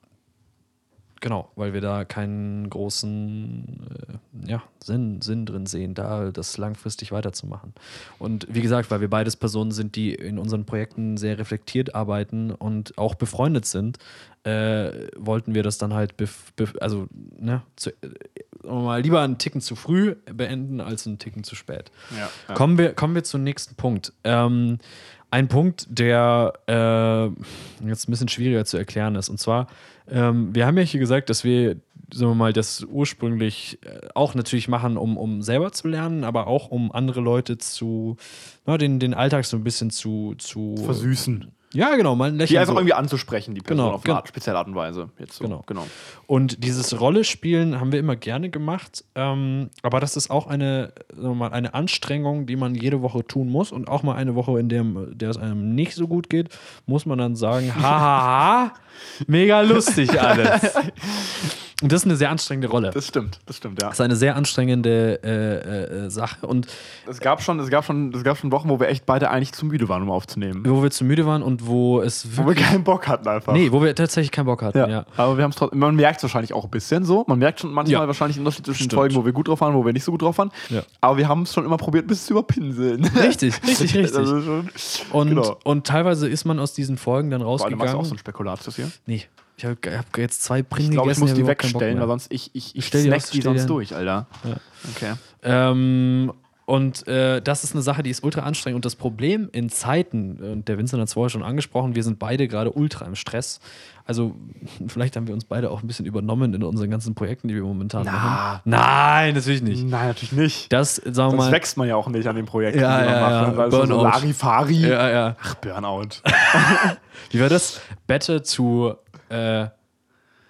genau, weil wir da keinen großen äh, ja, Sinn, Sinn drin sehen, da das langfristig weiterzumachen. Und wie gesagt, weil wir beides Personen sind, die in unseren Projekten sehr reflektiert arbeiten und auch befreundet sind, äh, wollten wir das dann halt, also ne, zu, äh, mal lieber einen Ticken zu früh beenden als einen Ticken zu spät. Ja, ja. Kommen, wir, kommen wir zum nächsten Punkt. Ähm, ein Punkt, der äh, jetzt ein bisschen schwieriger zu erklären ist. Und zwar, ähm, wir haben ja hier gesagt, dass wir, sagen wir mal, das ursprünglich äh, auch natürlich machen, um, um selber zu lernen, aber auch um andere Leute zu, na, den, den Alltag so ein bisschen zu, zu Versüßen. Ja, genau, mal ein Die Lächeln. einfach so. irgendwie anzusprechen, die Person Genau, auf eine genau. Art, spezielle Art und Weise. Jetzt so. Genau. genau. Und dieses Rollespielen haben wir immer gerne gemacht, ähm, aber das ist auch eine, mal, eine Anstrengung, die man jede Woche tun muss und auch mal eine Woche, in der, der es einem nicht so gut geht, muss man dann sagen, haha, mega lustig alles. Und das ist eine sehr anstrengende Rolle. Das Das stimmt, das stimmt, ja. ist eine sehr anstrengende äh, äh, äh, Sache und Es gab schon, es gab schon, es gab schon Wochen, wo wir echt beide eigentlich zu müde waren, um aufzunehmen. wo wir zu müde waren und wo es Wo wir keinen Bock hatten einfach. nee, wo wir tatsächlich keinen Bock hatten, Ja. ja. Aber wir haben es trotzdem, man merkt es wahrscheinlich auch ein bisschen so. Man merkt schon manchmal Ja. wahrscheinlich den Unterschied zwischen Stimmt. Folgen, wo wir gut drauf waren, wo wir nicht so gut drauf waren. Ja. Aber wir haben es schon immer probiert, bis zu überpinseln. Richtig, richtig, richtig. Also schon, Und, genau. und teilweise ist man aus diesen Folgen dann allem machst du rausgegangen. auch so ein Spekulatius hier. Nee, ich habe hab jetzt zwei Brillen Ich glaube, ich muss die wegstellen, weil sonst ich, ich, ich snack die die sonst durch, Alter. Ja. Okay. Ähm, und äh, das ist eine Sache, die ist ultra anstrengend. Und das Problem in Zeiten, und der Vincent hat es vorher schon angesprochen, wir sind beide gerade ultra im Stress. Also, vielleicht haben wir uns beide auch ein bisschen übernommen in unseren ganzen Projekten, die wir momentan Na. machen. Nein, natürlich nicht. Nein, natürlich nicht. Das, sagen wir Sonst mal. wächst man ja auch nicht an den Projekten, Ja, die man ja, macht. ja. ne? Weil so, Burnout. Larifari. Ja, ja. Ach, Burnout. Wie war das? Better to. Äh,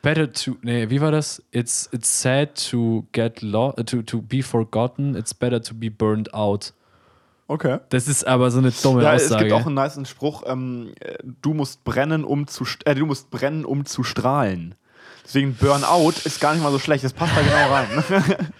better to. Nee, wie war das? It's, it's sad to get lost. To, to be forgotten. It's better to be burned out. Okay. Das ist aber so eine dumme Ja, es Aussage. gibt auch einen niceen Spruch, ähm, äh, du musst brennen, um zu äh, du musst brennen, um zu strahlen. Deswegen Burnout ist gar nicht mal so schlecht, das passt da genau rein.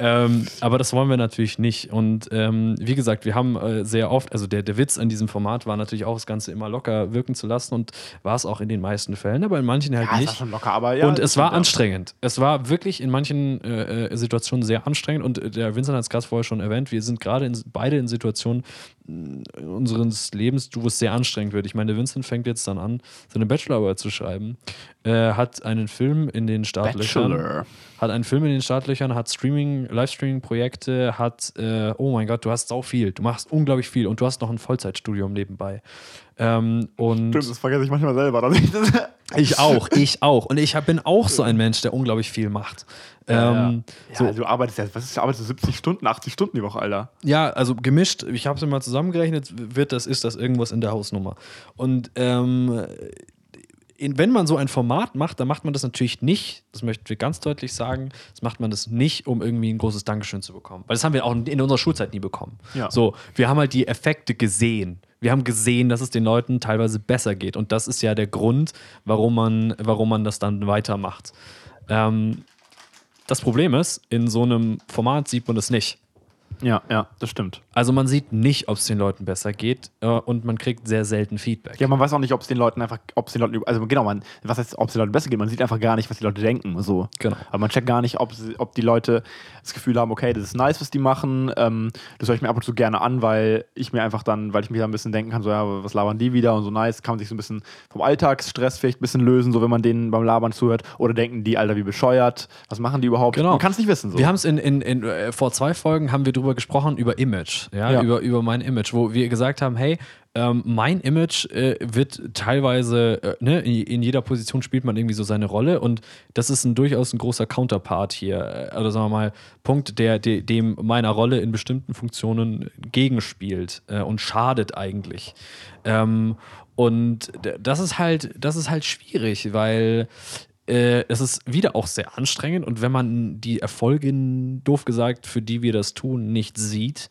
Ähm, aber das wollen wir natürlich nicht. Und ähm, wie gesagt, wir haben äh, sehr oft, also der, der Witz an diesem Format war natürlich auch, das Ganze immer locker wirken zu lassen und war es auch in den meisten Fällen, aber in manchen halt Ja, nicht. ja schon locker, aber ja. und es war anstrengend. Es war wirklich in manchen äh, äh, Situationen sehr anstrengend. Und äh, der Vincent hat es gerade vorher schon erwähnt, wir sind gerade in, beide in Situationen mh, unseres Lebens, wo es sehr anstrengend wird. Ich meine, der Vincent fängt jetzt dann an, seine Bachelorarbeit zu schreiben, äh, hat einen Film in den Startlöchern. Bachelor. Hat einen Film in den Startlöchern, hat Streaming, Livestreaming-Projekte, hat, äh, oh mein Gott, du hast sau viel. Du machst unglaublich viel und du hast noch ein Vollzeitstudium nebenbei. Ähm, und Stimmt, das vergesse ich manchmal selber. ich auch, ich auch. Und ich hab, bin auch so ein Mensch, der unglaublich viel macht. Ähm, ja, so, du arbeitest ja, was ist, du arbeitest 70 Stunden, 80 Stunden die Woche, Alter. ja, also gemischt, ich habe es mal zusammengerechnet, wird das, ist das irgendwas in der Hausnummer. Und ähm, wenn man so ein Format macht, dann macht man das natürlich nicht, das möchten wir ganz deutlich sagen, das macht man das nicht, um irgendwie ein großes Dankeschön zu bekommen. Weil das haben wir auch in unserer Schulzeit nie bekommen. Ja. So, wir haben halt die Effekte gesehen. Wir haben gesehen, dass es den Leuten teilweise besser geht. Und das ist ja der Grund, warum man, warum man das dann weitermacht. Ähm, das Problem ist, in so einem Format sieht man das nicht. Ja, ja, das stimmt. Also man sieht nicht, ob es den Leuten besser geht äh, und man kriegt sehr selten Feedback. Ja, man weiß auch nicht, ob es den Leuten einfach, ob es den Leuten, also genau, man, was heißt, ob es den Leuten besser geht, man sieht einfach gar nicht, was die Leute denken, so. Genau. Aber man checkt gar nicht, ob, ob die Leute das Gefühl haben, okay, das ist nice, was die machen, ähm, das höre ich mir ab und zu gerne an, weil ich mir einfach dann, weil ich mir da ein bisschen denken kann, so, ja, was labern die wieder und so nice, kann man sich so ein bisschen vom Alltagsstress vielleicht ein bisschen lösen, so wenn man denen beim Labern zuhört, oder denken die, Alter, wie bescheuert, was machen die überhaupt? Genau. Man kann es nicht wissen, so. Wir haben es in, in, in äh, vor zwei Folgen haben wir drüber gesprochen über Image, ja, Ja. Über, über mein Image, wo wir gesagt haben, hey, ähm, mein Image äh, wird teilweise, äh, ne, in, in jeder Position spielt man irgendwie so seine Rolle und das ist ein durchaus ein großer Counterpart hier, äh, oder sagen wir mal, Punkt, der, de, dem meiner Rolle in bestimmten Funktionen gegenspielt äh, und schadet eigentlich. Ähm, und das ist halt, das ist halt schwierig, weil äh, es ist wieder auch sehr anstrengend und wenn man die Erfolge, doof gesagt, für die wir das tun, nicht sieht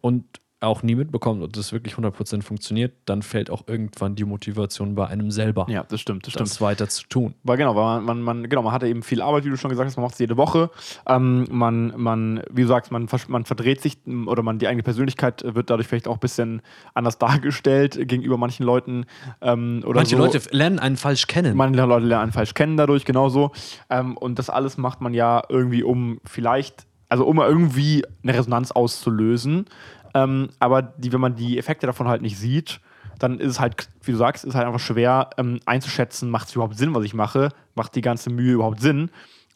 und auch nie mitbekommt und das wirklich 100% funktioniert, dann fällt auch irgendwann die Motivation bei einem selber, Ja, das stimmt, das stimmt. das weiter zu tun. Weil genau, weil man, man, genau, man hatte eben viel Arbeit, wie du schon gesagt hast, man macht es jede Woche. Ähm, man, man, wie du sagst, man, man verdreht sich oder man, die eigene Persönlichkeit wird dadurch vielleicht auch ein bisschen anders dargestellt gegenüber manchen Leuten. Ähm, oder Manche so. Leute lernen einen falsch kennen. Manche Leute lernen einen falsch kennen dadurch, genauso. Ähm, und das alles macht man ja irgendwie, um vielleicht, also um irgendwie eine Resonanz auszulösen. Ähm, aber die, wenn man die Effekte davon halt nicht sieht, dann ist es halt, wie du sagst, ist halt einfach schwer ähm, einzuschätzen, macht es überhaupt Sinn, was ich mache? Macht die ganze Mühe überhaupt Sinn?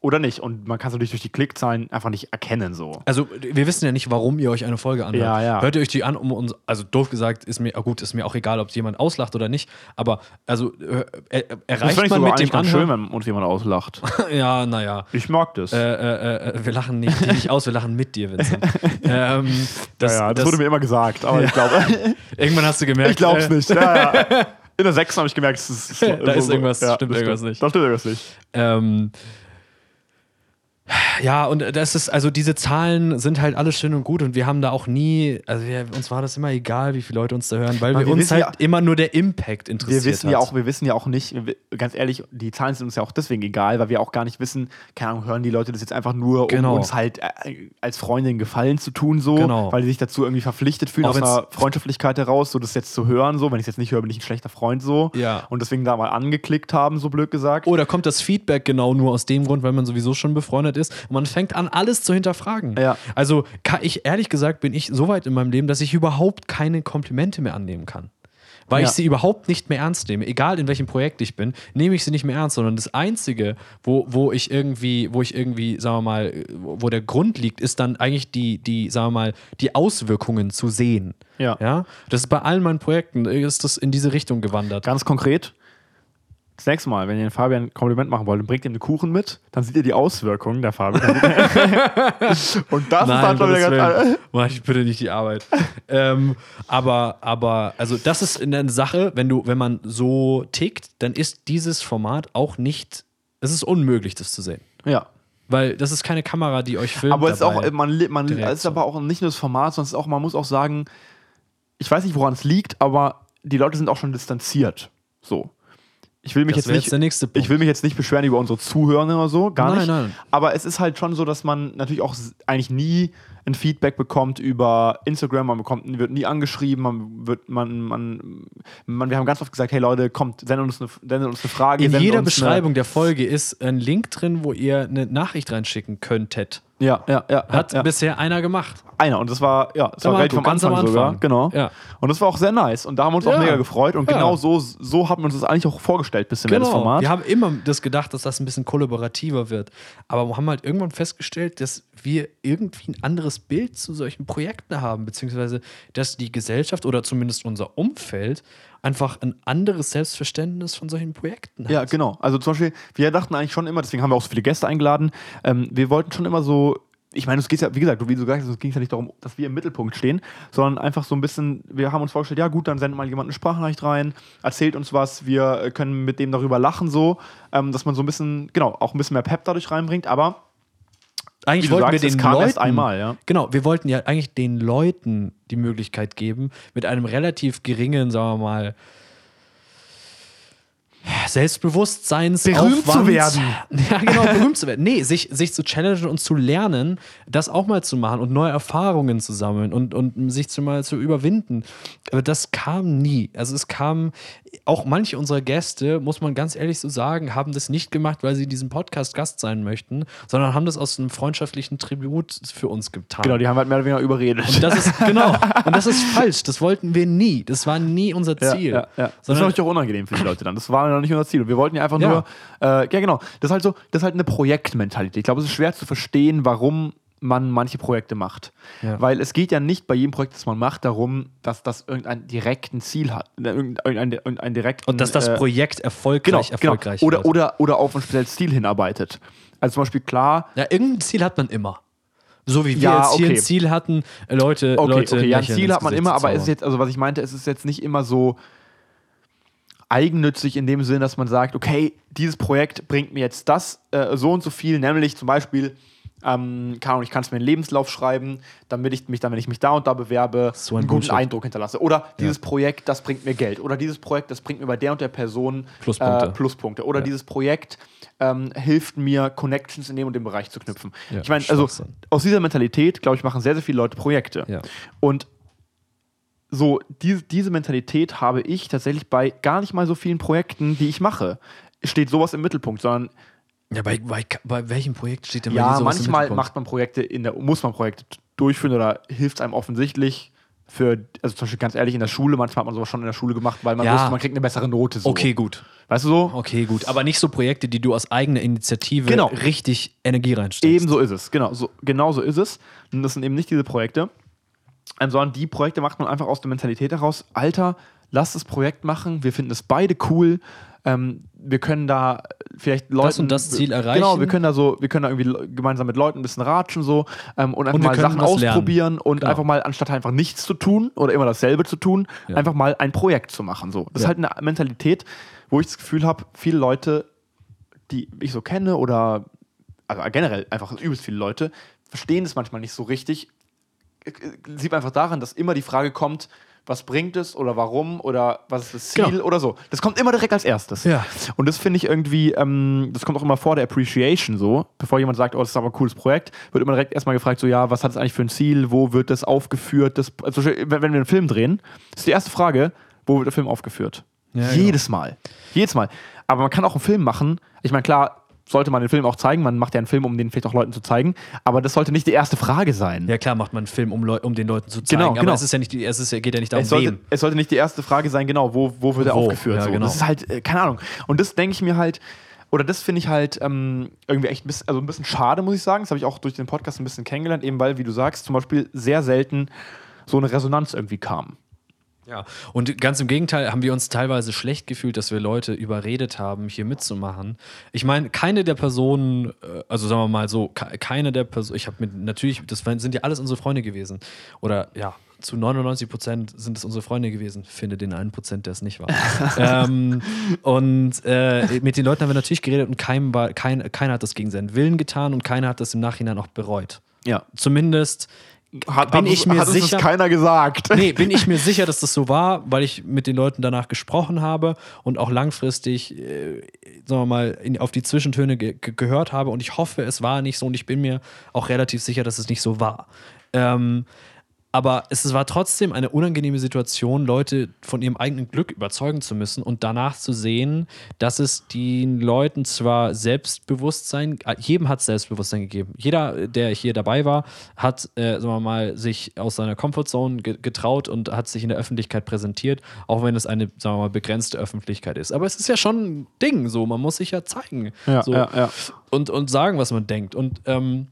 Oder nicht? Und man kann es natürlich durch die Klickzahlen einfach nicht erkennen so. Also, wir wissen ja nicht, warum ihr euch eine Folge anhört. Ja, ja. Hört ihr euch die an, um uns, also doof gesagt, ist mir, gut, ist mir auch egal, ob jemand auslacht oder nicht, aber also äh, äh, Das erreicht ich man mit dem ganz schön, Anhören. wenn uns jemand auslacht. ja, naja. Ich mag das. Äh, äh, äh, wir lachen nicht, nicht aus, wir lachen mit dir, Vincent. ähm, das, ja, ja, das, das- wurde mir immer gesagt, aber ich glaube, irgendwann hast du gemerkt, ich glaube es äh, nicht. Ja, ja. In der 6 habe ich gemerkt, es ist, Da ist irgendwas- stimmt das irgendwas nicht. Da stimmt irgendwas nicht. Ähm, ja, und das ist, also diese Zahlen sind halt alles schön und gut und wir haben da auch nie, also wir, uns war das immer egal, wie viele Leute uns da hören, weil wir wir uns halt ja- immer nur der Impact interessiert Wir wissen hat. ja auch, wir wissen ja auch nicht, ganz ehrlich, die Zahlen sind uns ja auch deswegen egal, weil wir auch gar nicht wissen, keine Ahnung, hören die Leute das jetzt einfach nur, Genau. um uns halt äh, als Freundin Gefallen zu tun, so, Genau. weil die sich dazu irgendwie verpflichtet fühlen, Auch aus einer Freundschaftlichkeit heraus, so das jetzt zu hören, so, wenn ich es jetzt nicht höre, bin ich ein schlechter Freund, so. Ja. Und deswegen da mal angeklickt haben, so blöd gesagt. Oder kommt das Feedback genau nur aus dem Grund, weil man sowieso schon befreundet ist und man fängt an, alles zu hinterfragen. Ja. Also ich, ehrlich gesagt, bin ich so weit in meinem Leben, dass ich überhaupt keine Komplimente mehr annehmen kann. Weil Ja. ich sie überhaupt nicht mehr ernst nehme. Egal in welchem Projekt ich bin, nehme ich sie nicht mehr ernst, sondern das Einzige, wo, wo ich irgendwie, wo ich irgendwie, sagen wir mal, wo der Grund liegt, ist dann eigentlich die, die, sagen wir mal, die Auswirkungen zu sehen. Ja. ja. Das ist bei allen meinen Projekten, ist das in diese Richtung gewandert. Ganz konkret, das nächste Mal, wenn ihr den Fabian ein Kompliment machen wollt, dann bringt ihr einen Kuchen mit, dann seht ihr die Auswirkungen der Fabian. Und das ist dann schon wieder ganz. Mach ich bitte nicht die Arbeit. ähm, aber, aber, also das ist eine Sache, wenn du, wenn man so tickt, dann ist dieses Format auch nicht, es ist unmöglich, das zu sehen. Ja. Weil das ist keine Kamera, die euch filmt. Aber es ist auch, man, man, es ist aber auch nicht nur das Format, sondern es ist auch, man muss auch sagen, ich weiß nicht, woran es liegt, aber die Leute sind auch schon distanziert. So. Ich will mich Das jetzt nicht, jetzt der nächste Punkt. ich will mich jetzt nicht beschweren über unsere Zuhörer oder so, gar Nein, nicht. nein. Aber es ist halt schon so, dass man natürlich auch eigentlich nie ein Feedback bekommt über Instagram, man bekommt, wird nie angeschrieben, man wird, man, man, man, wir haben ganz oft gesagt, hey Leute, kommt, sendet uns eine, sendet uns eine Frage. in jeder Beschreibung der Folge ist ein Link drin, wo ihr eine Nachricht reinschicken könntet. Ja, ja, ja. Hat ja, bisher einer gemacht. Einer und das war, ja, das Der war relativ am am Anfang, sogar. Anfang. Genau. Ja. Und das war auch sehr nice. Und da haben wir uns auch mega gefreut. Und genau so, so haben wir uns das eigentlich auch vorgestellt, bisschen mehr das Format. Genau. Wir haben immer das gedacht, dass das ein bisschen kollaborativer wird. Aber wir haben halt irgendwann festgestellt, dass wir irgendwie ein anderes Bild zu solchen Projekten haben, beziehungsweise dass die Gesellschaft oder zumindest unser Umfeld einfach ein anderes Selbstverständnis von solchen Projekten hat. ja, genau. Also zum Beispiel, wir dachten eigentlich schon immer, deswegen haben wir auch so viele Gäste eingeladen, ähm, wir wollten schon immer so, ich meine, es geht ja, wie gesagt, wie du gesagt hast, es ging ja nicht darum, dass wir im Mittelpunkt stehen, sondern einfach so ein bisschen, wir haben uns vorgestellt, ja gut, dann sendet mal jemand eine Sprachnachricht rein, erzählt uns was, wir äh, können mit dem darüber lachen, so, ähm, dass man so ein bisschen, genau, auch ein bisschen mehr Pep dadurch reinbringt, aber Eigentlich wollten sagst, wir den Leuten, erst einmal, ja. Genau, wir wollten ja eigentlich den Leuten die Möglichkeit geben, mit einem relativ geringen, sagen wir mal, Selbstbewusstseinsaufwand. Berühmt zu werden. Ja, genau, berühmt zu werden. Nee, sich, sich zu challengen und zu lernen, das auch mal zu machen und neue Erfahrungen zu sammeln und, und sich zu mal zu überwinden. Aber das kam nie. Also es kam, auch manche unserer Gäste, muss man ganz ehrlich so sagen, haben das nicht gemacht, weil sie in diesem Podcast Gast sein möchten, sondern haben das aus einem freundschaftlichen Tribut für uns getan. genau, die haben halt mehr oder weniger überredet. Und das ist, genau, und das ist falsch. Das wollten wir nie. Das war nie unser Ziel. Ja, ja, ja. Das ist natürlich auch unangenehm für die Leute dann. Das war noch nicht unser Ziel. Wir wollten ja einfach Ja. nur, äh, ja genau, das ist halt so, das ist halt eine Projektmentalität. Ich glaube, es ist schwer zu verstehen, warum man manche Projekte macht. Ja. Weil es geht ja nicht bei jedem Projekt, das man macht, darum, dass das irgendein direkten Ziel hat. Irgendein, irgendein, irgendein direkten, und dass das äh, Projekt genau, erfolgreich, erfolgreich genau. Oder, wird. oder, oder auf ein spezielles Ziel hinarbeitet. Also zum Beispiel klar, Ja, irgendein Ziel hat man immer. So wie wir Ja, jetzt hier okay. ein Ziel hatten, äh, Leute, Okay, Leute okay, ja, ein Ziel hat man immer, aber es ist jetzt, also was ich meinte, es ist jetzt nicht immer so eigennützig in dem Sinn, dass man sagt, okay, dieses Projekt bringt mir jetzt das äh, so und so viel, nämlich zum Beispiel ähm, Ahnung, ich kann es mir einen Lebenslauf schreiben, damit ich mich dann, wenn ich mich da und da bewerbe, So ein einen guten Bullshit. Eindruck hinterlasse. Oder dieses Projekt, das bringt mir Geld. Oder dieses Projekt, das bringt mir bei der und der Person Pluspunkte. Äh, Pluspunkte. Oder Ja. dieses Projekt ähm, hilft mir, Connections in dem und dem Bereich zu knüpfen. Ja, ich meine, also aus dieser Mentalität, glaube ich, machen sehr, sehr viele Leute Projekte. Ja. Und so, die, diese Mentalität habe ich tatsächlich bei gar nicht mal so vielen Projekten, die ich mache. Steht sowas im Mittelpunkt, sondern Ja, bei, bei, bei welchem Projekt steht denn ja, manchmal macht man Projekte in der, muss man Projekte durchführen oder hilft es einem offensichtlich für, also zum Beispiel ganz ehrlich, in der Schule, manchmal hat man sowas schon in der Schule gemacht, weil man Ja. wusste, man kriegt eine bessere Note. So. Okay, gut. Weißt du so? Okay, gut. Aber nicht so Projekte, die du aus eigener Initiative Genau. richtig Energie reinsteckst. Eben so ist es, genau so, genau so ist es. Und das sind eben nicht diese Projekte, sondern die Projekte macht man einfach aus der Mentalität heraus. Alter, lass das Projekt machen, wir finden es beide cool. Ähm, wir können da vielleicht Leuten und das Ziel erreichen. Genau, wir können da so, wir können da irgendwie gemeinsam mit Leuten ein bisschen ratschen so ähm, und einfach Und mal Sachen was lernen. ausprobieren und Genau. einfach mal anstatt einfach nichts zu tun oder immer dasselbe zu tun, Ja. einfach mal ein Projekt zu machen. So, das ist Ja. halt eine Mentalität, wo ich das Gefühl habe, viele Leute, die ich so kenne oder also generell einfach übelst viele Leute verstehen es manchmal nicht so richtig. Sieht man einfach daran, dass immer die Frage kommt, was bringt es oder warum oder was ist das Ziel Genau. oder so. Das kommt immer direkt als erstes. Ja. Und das finde ich irgendwie, ähm, das kommt auch immer vor der Appreciation so. Bevor jemand sagt, oh, das ist aber ein cooles Projekt, wird immer direkt erstmal gefragt, so, ja, was hat es eigentlich für ein Ziel, wo wird das aufgeführt? Das, also, wenn wir einen Film drehen, ist die erste Frage, wo wird der Film aufgeführt? Ja, Jedes Mal. Jedes Mal. Aber man kann auch einen Film machen. Ich meine, klar, sollte man den Film auch zeigen. Man macht ja einen Film, um den vielleicht auch Leuten zu zeigen. Aber das sollte nicht die erste Frage sein. Ja, klar, macht man einen Film, um, Leu um den Leuten zu zeigen. Genau, aber genau. es ist ja nicht die, es ist, geht ja nicht darum, Es sollte, wem. es sollte nicht die erste Frage sein, genau, wo, wo wird er Wo? aufgeführt? Ja, so. genau. Das ist halt, äh, keine Ahnung. Und das denke ich mir halt, oder das finde ich halt ähm, irgendwie echt ein bisschen, also ein bisschen schade, muss ich sagen. Das habe ich auch durch den Podcast ein bisschen kennengelernt, eben weil, wie du sagst, zum Beispiel sehr selten so eine Resonanz irgendwie kam. Ja, und ganz im Gegenteil haben wir uns teilweise schlecht gefühlt, dass wir Leute überredet haben, hier mitzumachen. Ich meine, keine der Personen, äh, also sagen wir mal so, ke- keine der Personen, ich habe mit, natürlich, das sind ja alles unsere Freunde gewesen. Oder ja, zu 99 Prozent sind es unsere Freunde gewesen. Finde den einen Prozent, der es nicht war. ähm, und äh, mit den Leuten haben wir natürlich geredet und war, kein, keiner hat das gegen seinen Willen getan und keiner hat das im Nachhinein auch bereut. Ja. Zumindest Hat, Bin hat ich mir hat sicher- das keiner gesagt. nee, bin ich mir sicher, dass das so war, weil ich mit den Leuten danach gesprochen habe und auch langfristig, äh, sagen wir mal, in, auf die Zwischentöne ge gehört habe. Und ich hoffe, es war nicht so und ich bin mir auch relativ sicher, dass es nicht so war. Ähm, aber es war trotzdem eine unangenehme Situation, Leute von ihrem eigenen Glück überzeugen zu müssen und danach zu sehen, dass es den Leuten zwar Selbstbewusstsein, äh, jedem hat es Selbstbewusstsein gegeben. Jeder, der hier dabei war, hat, äh, sagen wir mal, sich aus seiner Comfortzone ge getraut und hat sich in der Öffentlichkeit präsentiert, auch wenn es eine, sagen wir mal, begrenzte Öffentlichkeit ist. Aber es ist ja schon ein Ding, so, man muss sich ja zeigen. Ja, so. ja, ja. Und, und sagen, was man denkt. Und ähm,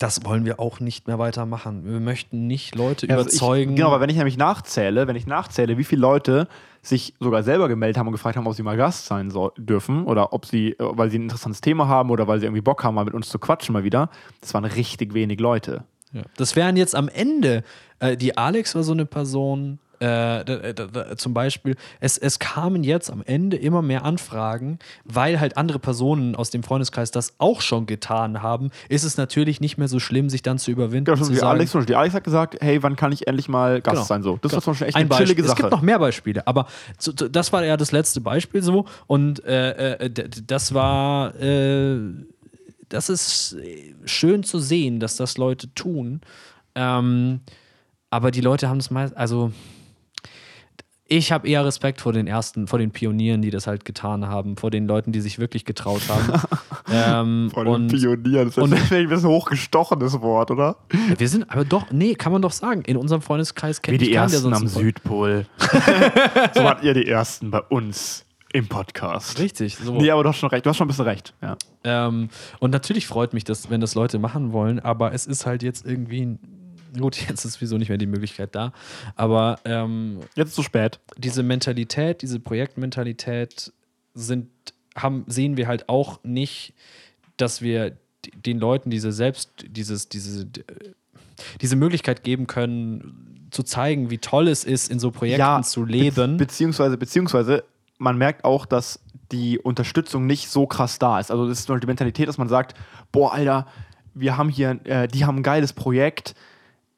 das wollen wir auch nicht mehr weitermachen. Wir möchten nicht Leute Ja, also überzeugen. Ich, genau, aber wenn ich nämlich nachzähle, wenn ich nachzähle, wie viele Leute sich sogar selber gemeldet haben und gefragt haben, ob sie mal Gast sein soll, dürfen oder ob sie, äh, weil sie ein interessantes Thema haben oder weil sie irgendwie Bock haben, mal mit uns zu quatschen mal wieder, das waren richtig wenig Leute. Ja. Das wären jetzt am Ende, äh, die Alex war so eine Person, äh, da, da, da, zum Beispiel, es, es kamen jetzt am Ende immer mehr Anfragen, weil halt andere Personen aus dem Freundeskreis das auch schon getan haben, ist es natürlich nicht mehr so schlimm, sich dann zu überwinden. Genau, schon zu wie sagen, Alex, zum Beispiel. Alex hat gesagt, hey, wann kann ich endlich mal Gast Genau. sein? So. Das war zum Beispiel echt ein eine Beispiel. chillige Es Sache. gibt noch mehr Beispiele, aber so, das war ja das letzte Beispiel so und äh, äh, das war, äh, das ist äh, schön zu sehen, dass das Leute tun, ähm, aber die Leute haben es meist, also ich habe eher Respekt vor den ersten, vor den Pionieren, die das halt getan haben, vor den Leuten, die sich wirklich getraut haben. ähm, Von den und Pionieren. Das ist und- ein bisschen hochgestochenes Wort, oder? wir sind aber doch, nee, kann man doch sagen, in unserem Freundeskreis Wie kennt die ich keinen, der Ersten sonst am Südpol. so wart ihr die Ersten bei uns im Podcast. Richtig, so. Nee, aber du hast schon recht. Du hast schon ein bisschen recht. Ja. Ähm, und natürlich freut mich das, wenn das Leute machen wollen, aber es ist halt jetzt irgendwie. Gut, jetzt ist sowieso nicht mehr die Möglichkeit da. Aber ähm, Jetzt ist es zu spät. diese Mentalität, diese Projektmentalität sind, haben, sehen wir halt auch nicht, dass wir den Leuten diese selbst, dieses, diese, diese Möglichkeit geben können, zu zeigen, wie toll es ist, in so Projekten zu leben. Be beziehungsweise, beziehungsweise, man merkt auch, dass die Unterstützung nicht so krass da ist. Also, das ist nur die Mentalität, dass man sagt: Boah, Alter, wir haben hier, äh, die haben ein geiles Projekt,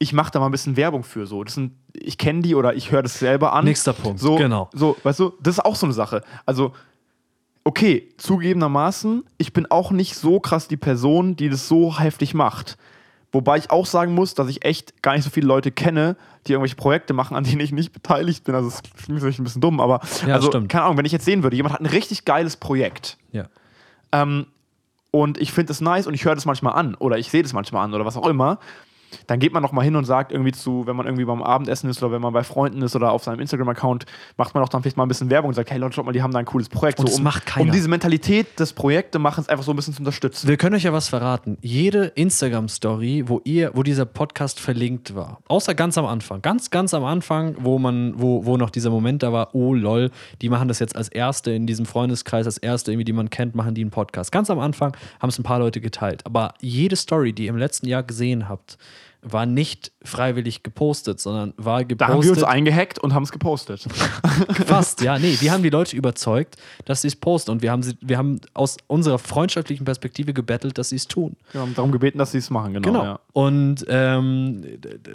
ich mache da mal ein bisschen Werbung für. So, das sind, ich kenne die oder ich höre das selber an. Nächster Punkt, So, genau. So, weißt du, das ist auch so eine Sache. Also, okay, zugegebenermaßen, ich bin auch nicht so krass die Person, die das so heftig macht. Wobei ich auch sagen muss, dass ich echt gar nicht so viele Leute kenne, die irgendwelche Projekte machen, an denen ich nicht beteiligt bin. Also, das ist für mich ein bisschen dumm, aber Ja, also, stimmt. keine Ahnung, wenn ich jetzt sehen würde, jemand hat ein richtig geiles Projekt Ja. ähm, und ich finde es nice und ich höre das manchmal an oder ich sehe das manchmal an oder was auch immer, dann geht man noch mal hin und sagt irgendwie zu, wenn man irgendwie beim Abendessen ist oder wenn man bei Freunden ist oder auf seinem Instagram-Account, macht man auch dann vielleicht mal ein bisschen Werbung und sagt, hey Leute, schaut mal, die haben da ein cooles Projekt. Und so, das um, macht keiner. um diese Mentalität des Projektemachens einfach so ein bisschen zu unterstützen. Wir können euch ja was verraten. Jede Instagram-Story, wo ihr, wo dieser Podcast verlinkt war, außer ganz am Anfang, ganz, ganz am Anfang, wo man, wo, wo noch dieser Moment da war, oh lol, die machen das jetzt als erste in diesem Freundeskreis, als erste irgendwie, die man kennt, machen die einen Podcast. Ganz am Anfang haben es ein paar Leute geteilt. Aber jede Story, die ihr im letzten Jahr gesehen habt, war nicht freiwillig gepostet, sondern war Da haben wir uns gepostet. eingehackt und haben es gepostet. Fast, ja, nee, wir haben die Leute überzeugt, dass sie es posten und wir haben, sie, wir haben aus unserer freundschaftlichen Perspektive gebettelt, dass sie es tun. Wir haben darum gebeten, dass sie es machen, genau. Genau. Ja. Und ähm,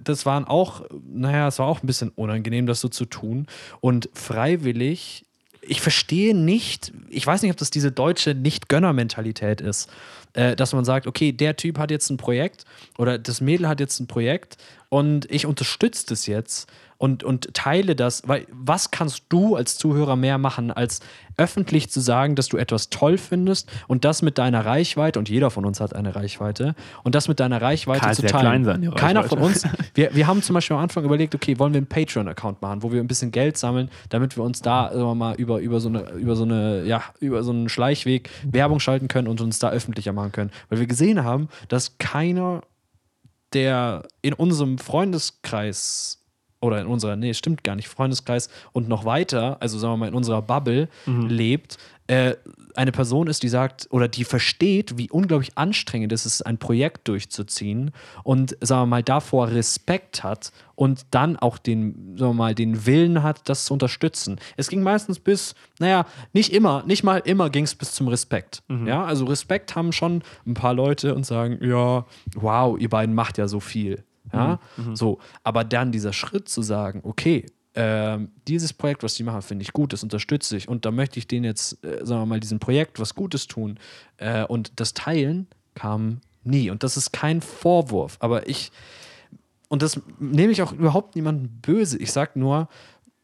das waren auch, naja, es war auch ein bisschen unangenehm, das so zu tun. Und freiwillig, ich verstehe nicht, ich weiß nicht, ob das diese deutsche Nicht-Gönner-Mentalität ist, äh, dass man sagt, okay, der Typ hat jetzt ein Projekt oder das Mädel hat jetzt ein Projekt und ich unterstütze das jetzt und, und teile das, weil was kannst du als Zuhörer mehr machen, als öffentlich zu sagen, dass du etwas toll findest und das mit deiner Reichweite, und jeder von uns hat eine Reichweite, und das mit deiner Reichweite Kann zu teilen. klein sein, Keiner von uns, wir, wir haben zum Beispiel am Anfang überlegt, okay, wollen wir einen Patreon-Account machen, wo wir ein bisschen Geld sammeln, damit wir uns da sagen wir mal über, über so eine, über so eine, ja, über so einen Schleichweg Werbung schalten können und uns da öffentlicher machen können. Weil wir gesehen haben, dass keiner der in unserem Freundeskreis oder in unserer, nee, stimmt gar nicht, Freundeskreis und noch weiter, also sagen wir mal in unserer Bubble lebt, äh, eine Person ist, die sagt oder die versteht, wie unglaublich anstrengend es ist, ein Projekt durchzuziehen und sagen wir mal davor Respekt hat und dann auch den, sagen wir mal, den Willen hat, das zu unterstützen. Es ging meistens bis, naja, nicht immer, nicht mal immer ging es bis zum Respekt. Ja, also Respekt haben schon ein paar Leute und sagen, ja, wow, ihr beiden macht ja so viel. Ja, so. Aber dann dieser Schritt zu sagen, okay, ähm, dieses Projekt, was die machen, finde ich gut, das unterstütze ich und da möchte ich denen jetzt, äh, sagen wir mal, diesem Projekt was Gutes tun. Äh, und das Teilen kam nie. Und das ist kein Vorwurf, aber ich, und das nehme ich auch überhaupt niemandem böse. Ich sage nur,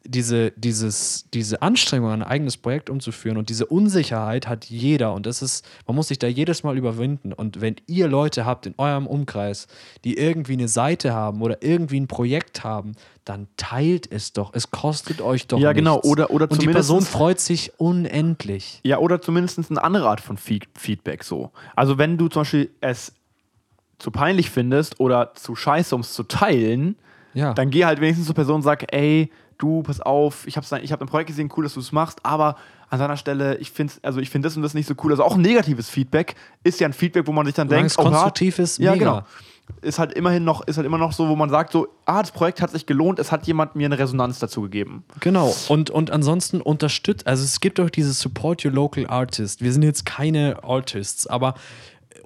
diese, dieses, diese Anstrengung, ein eigenes Projekt umzuführen und diese Unsicherheit hat jeder und das ist, man muss sich da jedes Mal überwinden. Und wenn ihr Leute habt in eurem Umkreis, die irgendwie eine Seite haben oder irgendwie ein Projekt haben, dann teilt es doch. Es kostet euch doch Ja, nichts. genau. Oder- oder und die Person freut sich unendlich. Ja, oder zumindest eine andere Art von Feed Feedback so. Also wenn du zum Beispiel es zu peinlich findest oder zu scheiße, um es zu teilen, Ja. dann geh halt wenigstens zur Person und sag, ey, du, pass auf, ich habe ich hab ein Projekt gesehen, cool, dass du es machst, aber an seiner Stelle, ich finde also ich find das und das nicht so cool. Also auch ein negatives Feedback ist ja ein Feedback, wo man sich dann Solange denkt, es oh, konstruktiv ist, ja, mega. genau. Ist halt immerhin noch, ist halt immer noch so, wo man sagt, so, ah, das Projekt hat sich gelohnt, es hat jemand mir eine Resonanz dazu gegeben. Genau. Und, und ansonsten unterstützt, also es gibt auch dieses Support Your Local Artist. Wir sind jetzt keine Artists, aber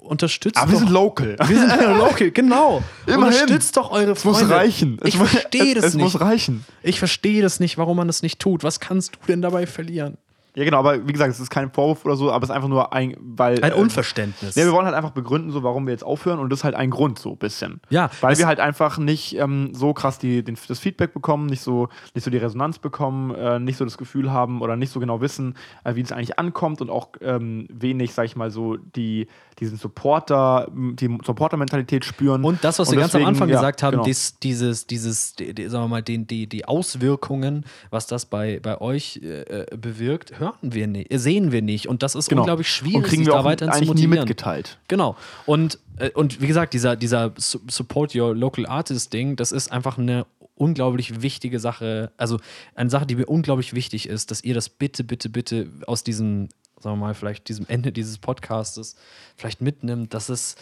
unterstützt Aber wir sind local. wir sind ja local, genau. Immerhin. Unterstützt doch eure Es muss Freunde. reichen. Ich es verstehe es, das es nicht. muss reichen. Ich verstehe das nicht, warum man das nicht tut. Was kannst du denn dabei verlieren? Ja, genau, aber wie gesagt, es ist kein Vorwurf oder so, aber es ist einfach nur ein, weil. Ein äh, Unverständnis. Ja, wir wollen halt einfach begründen, so warum wir jetzt aufhören und das ist halt ein Grund, so ein bisschen. Ja, Weil es- wir halt einfach nicht ähm, so krass die, den, das Feedback bekommen, nicht so, nicht so die Resonanz bekommen, äh, nicht so das Gefühl haben oder nicht so genau wissen, äh, wie das eigentlich ankommt und auch ähm, wenig, sag ich mal, so die, diesen Supporter, die Supporter-Mentalität spüren. Und das, was wir Und ganz am deswegen, Anfang ja, gesagt haben, genau. dies, dieses, dieses, die, sagen wir mal, den, die, die Auswirkungen, was das bei, bei euch äh, äh, bewirkt, hören wir nicht, sehen wir nicht. Und das ist Genau. unglaublich schwierig, und kriegen sich wir da weiterhin zu eigentlich nie motivieren. mitgeteilt. Genau. Und, äh, und wie gesagt, dieser, dieser Su- Support Your Local Artist Ding, das ist einfach eine unglaublich wichtige Sache. Also eine Sache, die mir unglaublich wichtig ist, dass ihr das bitte, bitte, bitte aus diesem, sagen wir mal, vielleicht diesem Ende dieses Podcastes vielleicht mitnimmt, dass es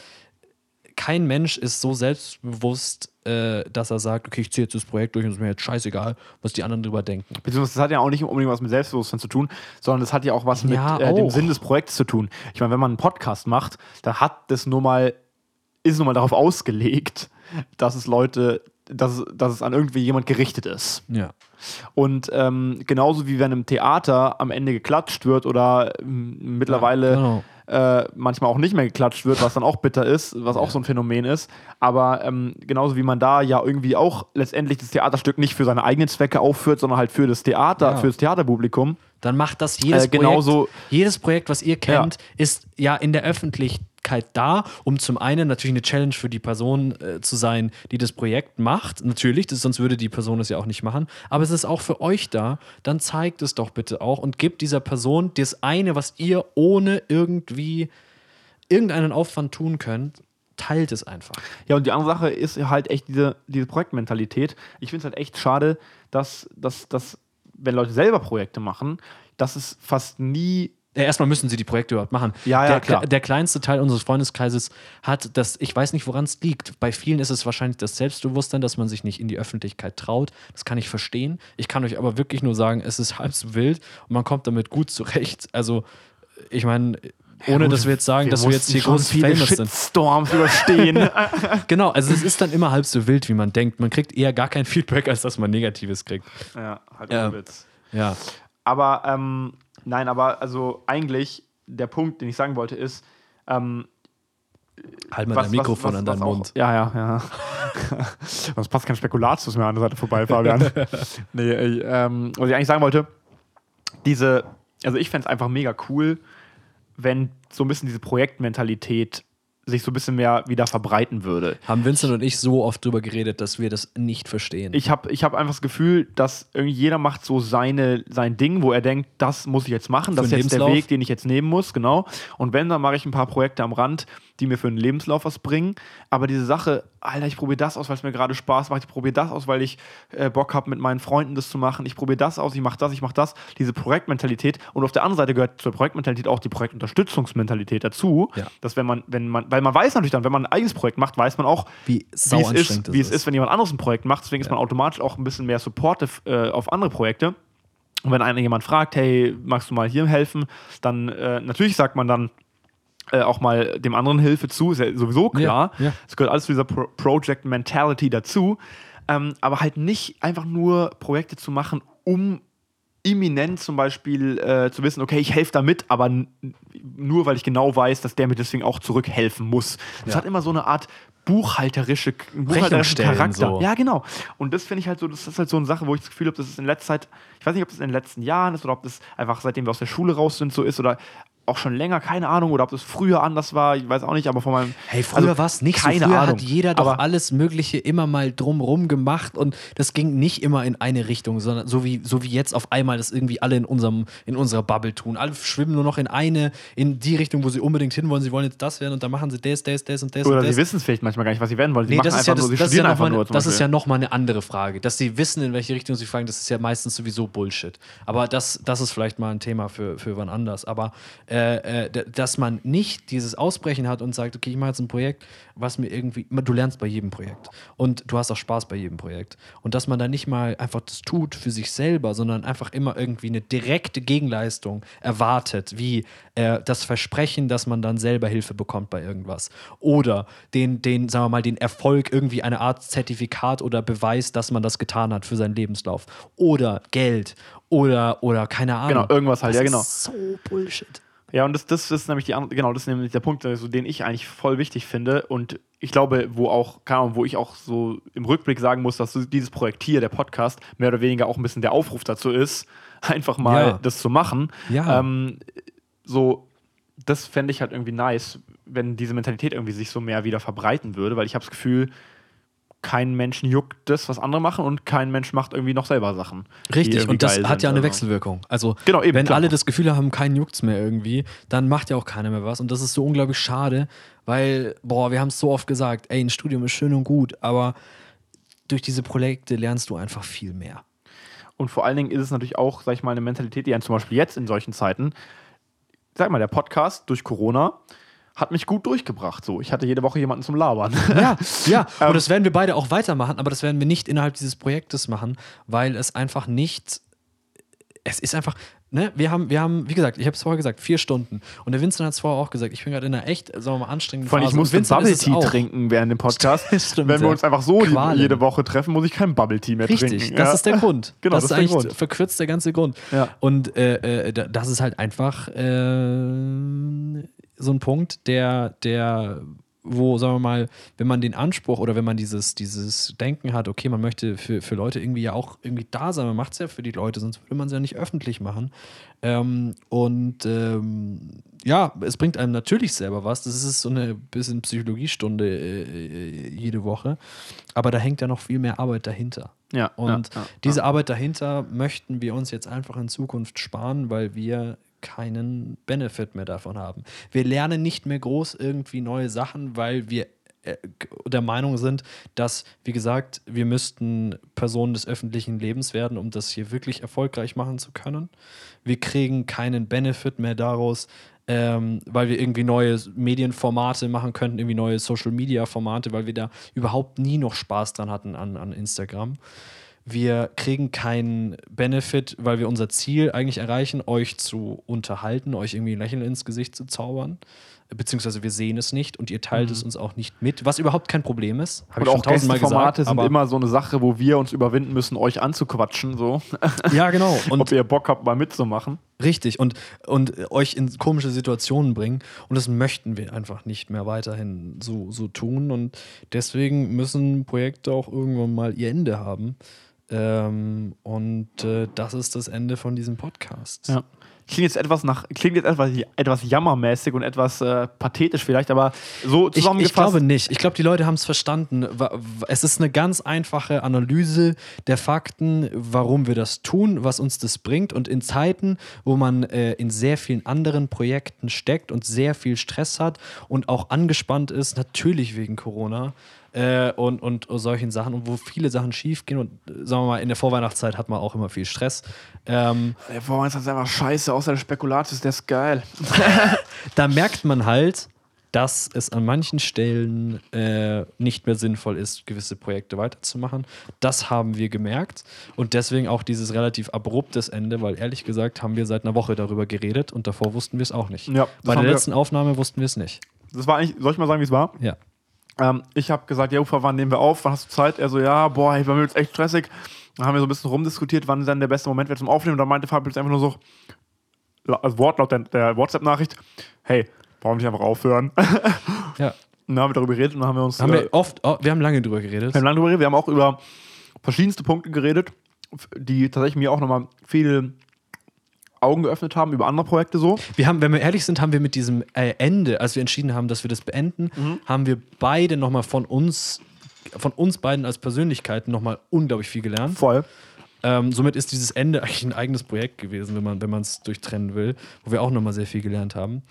kein Mensch ist so selbstbewusst, äh, dass er sagt, okay, ich ziehe jetzt das Projekt durch und es ist mir jetzt scheißegal, was die anderen drüber denken. Beziehungsweise das hat ja auch nicht unbedingt was mit Selbstbewusstsein zu tun, sondern das hat ja auch was mit Ja, äh, dem. Sinn des Projekts zu tun. Ich meine, wenn man einen Podcast macht, dann hat das nur mal ist nun mal darauf ausgelegt, dass es Leute, dass, dass es an irgendwie jemand gerichtet ist. Ja. Und ähm, genauso wie wenn im Theater am Ende geklatscht wird oder ähm, mittlerweile Ja, genau. äh, manchmal auch nicht mehr geklatscht wird, was dann auch bitter ist, was auch so ein Phänomen ist. Aber ähm, genauso wie man da ja irgendwie auch letztendlich das Theaterstück nicht für seine eigenen Zwecke aufführt, sondern halt für das Theater, Ja. für das Theaterpublikum. Dann macht das jedes Äh, genauso- Projekt. Jedes Projekt, was ihr kennt, ist ja in der Öffentlichkeit da, um zum einen natürlich eine Challenge für die Person äh, zu sein, die das Projekt macht. Natürlich, das, sonst würde die Person es ja auch nicht machen. Aber es ist auch für euch da. Dann zeigt es doch bitte auch und gebt dieser Person das eine, was ihr ohne irgendwie irgendeinen Aufwand tun könnt, teilt es einfach. Ja, und die andere Sache ist halt echt diese, diese Projektmentalität. Ich finde es halt echt schade, dass, dass, dass, wenn Leute selber Projekte machen, dass es fast nie erstmal müssen sie die Projekte überhaupt machen. Ja, ja, der, klar. der kleinste Teil unseres Freundeskreises hat das, ich weiß nicht, woran es liegt. Bei vielen ist es wahrscheinlich das Selbstbewusstsein, dass man sich nicht in die Öffentlichkeit traut. Das kann ich verstehen. Ich kann euch aber wirklich nur sagen, es ist halb so wild und man kommt damit gut zurecht. Also, ich meine, ohne dass wir jetzt sagen, dass wir jetzt hier groß viele famous sind. Shitstorms überstehen. Genau, also es ist dann immer halb so wild, wie man denkt. Man kriegt eher gar kein Feedback, als dass man Negatives kriegt. ja, halt Ja. Witz. Ja. Aber ähm, nein, aber also eigentlich der Punkt, den ich sagen wollte, ist, ähm, Halt mal was- dein Mikrofon was- an was deinen auch- Mund. Ja, ja, ja. Sonst passt kein Spekulatius mehr an der Seite vorbei, Fabian. nee, ey, ähm, was ich eigentlich sagen wollte, diese, also ich fände es einfach mega cool, wenn so ein bisschen diese Projektmentalität sich so ein bisschen mehr wieder verbreiten würde. Haben Vincent und ich so oft drüber geredet, dass wir das nicht verstehen. Ich habe ich hab einfach das Gefühl, dass irgendwie jeder macht so seine, sein Ding, wo er denkt, das muss ich jetzt machen, das ist jetzt der? Weg, den ich jetzt nehmen muss, genau. Und wenn, dann mache ich ein paar Projekte am Rand, die mir für einen Lebenslauf was bringen. Aber diese Sache, Alter, ich probiere das aus, weil es mir gerade Spaß macht, ich probiere das aus, weil ich äh, Bock habe, mit meinen Freunden das zu machen, ich probiere das aus, ich mache das, ich mache das, diese Projektmentalität. Und auf der anderen Seite gehört zur Projektmentalität auch die Projektunterstützungsmentalität dazu, Ja. dass wenn man, wenn man, weil man weiß natürlich dann, wenn man ein eigenes Projekt macht, weiß man auch, wie wie es ist, wie es ist, wenn jemand anderes ein Projekt macht. Deswegen ist man automatisch auch ein bisschen mehr supportive äh, auf andere Projekte. Und wenn einer jemand fragt, hey, magst du mal hier helfen, dann äh, natürlich sagt man dann äh, auch mal dem anderen Hilfe zu, ist ja sowieso klar. Ja, ja. Es gehört alles zu dieser Pro Project Mentality dazu. Ähm, aber halt nicht einfach nur Projekte zu machen, um imminent zum Beispiel äh, zu wissen, okay, ich helfe da mit, aber nur weil ich genau weiß, dass der mir deswegen auch zurückhelfen muss. Das Ja. hat immer so eine Art buchhalterische, buchhalterischen Rechnungsstellen Charakter. so. Ja, genau. Und das finde ich halt so, das ist halt so eine Sache, wo ich das Gefühl habe, das ist in letzter Zeit, ich weiß nicht, ob das in den letzten Jahren ist oder ob das einfach seitdem wir aus der Schule raus sind so ist oder auch schon länger, keine Ahnung, oder ob das früher anders war, ich weiß auch nicht, aber von meinem. Hey, früher also, war es nicht keine so. Früher Ahnung. hat jeder doch aber, alles Mögliche immer mal drumrum gemacht und das ging nicht immer in eine Richtung, sondern so wie, so wie jetzt auf einmal das irgendwie alle in, unserem, in unserer Bubble tun. Alle schwimmen nur noch in eine, in die Richtung, wo sie unbedingt hinwollen. Sie wollen jetzt das werden und dann machen sie das, das, das und das Oder und sie wissen es vielleicht manchmal gar nicht, was sie werden wollen. Sie Nee, machen das ist ja, einfach das, nur, sie ja studieren noch einfach nur. das ist ja nochmal eine andere Frage. Dass sie wissen, in welche Richtung sie fragen, das ist ja meistens sowieso Bullshit. Aber das, das ist vielleicht mal ein Thema für, für wann anders. Aber äh, äh, dass man nicht dieses Ausbrechen hat und sagt, okay, ich mache jetzt ein Projekt, was mir irgendwie, du lernst bei jedem Projekt und du hast auch Spaß bei jedem Projekt. Und dass man da nicht mal einfach das tut für sich selber, sondern einfach immer irgendwie eine direkte Gegenleistung erwartet, wie äh, das Versprechen, dass man dann selber Hilfe bekommt bei irgendwas. Oder den, den, sagen wir mal, den Erfolg, irgendwie eine Art Zertifikat oder Beweis, dass man das getan hat für seinen Lebenslauf. Oder Geld. Oder, oder keine Ahnung. Genau, irgendwas halt, das ja, genau. Ist so Bullshit. Ja, und das, das ist nämlich die andere, genau, das ist nämlich der Punkt, also, den ich eigentlich voll wichtig finde. Und ich glaube, wo auch, keine Ahnung, wo ich auch so im Rückblick sagen muss, dass dieses Projekt hier, der Podcast, mehr oder weniger auch ein bisschen der Aufruf dazu ist, einfach mal Ja. das zu machen. Ja. Ähm, so, das fände ich halt irgendwie nice, wenn diese Mentalität irgendwie sich so mehr wieder verbreiten würde, weil ich habe das Gefühl, kein Mensch juckt das, was andere machen und kein Mensch macht irgendwie noch selber Sachen. Richtig, und das hat ja sind. eine Also- Wechselwirkung. Also, Genau, eben, wenn klar. alle das Gefühl haben, keinen juckt's mehr irgendwie, dann macht ja auch keiner mehr was. Und das ist so unglaublich schade, weil, boah, wir haben es so oft gesagt, ey, ein Studium ist schön und gut, aber durch diese Projekte lernst du einfach viel mehr. Und vor allen Dingen ist es natürlich auch, sag ich mal, eine Mentalität, die einen zum Beispiel jetzt in solchen Zeiten, sag mal, der Podcast durch Corona hat mich gut durchgebracht. So, ich hatte jede Woche jemanden zum Labern. Ja, ja. Ähm, Und das werden wir beide auch weitermachen, aber das werden wir nicht innerhalb dieses Projektes machen, weil es einfach nicht. Es ist einfach. Ne? Wir, haben, wir haben, wie gesagt, ich habe es vorher gesagt, vier Stunden. Und der Vincent hat es vorher auch gesagt, ich bin gerade in einer echt, sagen wir mal, anstrengenden Vor allem, ich Vincent Bubble Tea trinken während dem Podcast. Stimmt, Wenn wir uns einfach so Qualen. jede Woche treffen, muss ich kein Bubble Tea mehr Richtig, trinken. das ja. ist der Grund. Genau, das, das ist der eigentlich Grund. verkürzt der ganze Grund. Ja. Und äh, äh, da- das ist halt einfach äh, so ein Punkt, der, der, wo, sagen wir mal, wenn man den Anspruch oder wenn man dieses, dieses Denken hat, okay, man möchte für, für Leute irgendwie ja auch irgendwie da sein, man macht es ja für die Leute, sonst würde man es ja nicht öffentlich machen. Ähm, und ähm, ja, es bringt einem natürlich selber was. Das ist so eine bisschen Psychologiestunde äh, äh, jede Woche. Aber da hängt ja noch viel mehr Arbeit dahinter. Ja, Und ja, ja, diese Arbeit dahinter möchten wir uns jetzt einfach in Zukunft sparen, weil wir keinen Benefit mehr davon haben. Wir lernen nicht mehr groß irgendwie neue Sachen, weil wir äh, der Meinung sind, dass, wie gesagt, wir müssten Personen des öffentlichen Lebens werden, um das hier wirklich erfolgreich machen zu können. Wir kriegen keinen Benefit mehr daraus, ähm, weil wir irgendwie neue Medienformate machen könnten, irgendwie neue Social-Media-Formate, weil wir da überhaupt nie noch Spaß dran hatten an, an Instagram. Wir kriegen keinen Benefit, weil wir unser Ziel eigentlich erreichen, euch zu unterhalten, euch irgendwie ein Lächeln ins Gesicht zu zaubern. Beziehungsweise wir sehen es nicht und ihr teilt es uns auch nicht mit, was überhaupt kein Problem ist. Habe Und ich auch tausendmal Gästeformate gesagt. sind immer so eine Sache, wo wir uns überwinden müssen, euch anzuquatschen. So. ja, genau. Und Ob ihr Bock habt, mal mitzumachen. Richtig, und, und euch in komische Situationen bringen. Und das möchten wir einfach nicht mehr weiterhin so, so tun. Und deswegen müssen Projekte auch irgendwann mal ihr Ende haben. Ähm, und äh, das ist das Ende von diesem Podcast. Ja. Klingt jetzt etwas nach, klingt jetzt etwas, etwas jammermäßig und etwas äh, pathetisch vielleicht, aber so Ich, zusammengefasst. ich glaube nicht. Ich glaube, die Leute haben es verstanden. Es ist eine ganz einfache Analyse der Fakten, warum wir das tun, was uns das bringt. Und in Zeiten, wo man äh, in sehr vielen anderen Projekten steckt und sehr viel Stress hat und auch angespannt ist, natürlich wegen Corona. Äh, und, und solchen Sachen und wo viele Sachen schief gehen und äh, sagen wir mal, in der Vorweihnachtszeit hat man auch immer viel Stress. Ähm, Der Vorwärts ist einfach scheiße, außer der Spekulatius, der ist geil. da merkt man halt, dass es an manchen Stellen äh, nicht mehr sinnvoll ist, gewisse Projekte weiterzumachen. Das haben wir gemerkt und deswegen auch dieses relativ abruptes Ende, weil ehrlich gesagt haben wir seit einer Woche darüber geredet und davor wussten wir es auch nicht. Ja, Bei der letzten Aufnahme wussten wir es nicht. Das war eigentlich, soll ich mal sagen, wie es war? Ja. Ähm, ich habe gesagt, ja, Ufa, wann nehmen wir auf? Wann hast du Zeit? Er so, ja, boah, hey, bei mir ist echt stressig. Dann haben wir so ein bisschen rumdiskutiert, wann dann der beste Moment wäre zum Aufnehmen. Und dann meinte Fabio jetzt einfach nur so, also Wortlaut der, der WhatsApp-Nachricht, hey, warum nicht einfach aufhören? ja. Und dann haben wir darüber geredet und dann haben wir uns. Haben äh, wir oft, oh, wir haben lange drüber geredet. wir haben lange darüber geredet. Wir haben auch über verschiedenste Punkte geredet, die tatsächlich mir auch nochmal viel Augen geöffnet haben über andere Projekte so. Wir haben, wenn wir ehrlich sind, haben wir mit diesem äh, Ende, als wir entschieden haben, dass wir das beenden, haben wir beide nochmal von uns, von uns beiden als Persönlichkeiten nochmal unglaublich viel gelernt. Voll. Ähm, somit ist dieses Ende eigentlich ein eigenes Projekt gewesen, wenn man wenn man es durchtrennen will, wo wir auch nochmal sehr viel gelernt haben.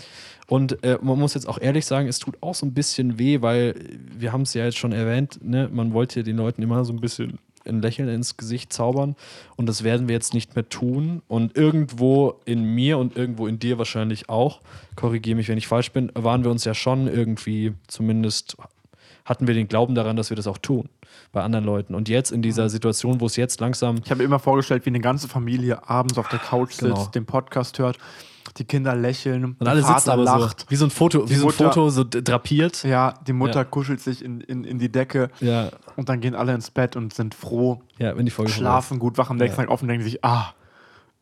Und äh, man muss jetzt auch ehrlich sagen, es tut auch so ein bisschen weh, weil wir haben es ja jetzt schon erwähnt, ne? man wollte den Leuten immer so ein bisschen ein Lächeln ins Gesicht zaubern und das werden wir jetzt nicht mehr tun. Und irgendwo in mir und irgendwo in dir wahrscheinlich auch, korrigiere mich, wenn ich falsch bin, waren wir uns ja schon irgendwie zumindest hatten wir den Glauben daran, dass wir das auch tun bei anderen Leuten. Und jetzt in dieser Situation, wo es jetzt langsam Ich habe mir immer vorgestellt, wie eine ganze Familie abends auf der Couch sitzt, Genau. den Podcast hört, die Kinder lächeln, und der alle sitzen Vater aber lacht. so wie so ein Foto, wie Die so ein Mutter- Foto so drapiert. Ja, die Mutter Ja. kuschelt sich in, in, in die Decke Ja, und dann gehen alle ins Bett und sind froh, ja, wenn die Folge schlafen gut, wachen am nächsten. Tag auf und denken sich, ah,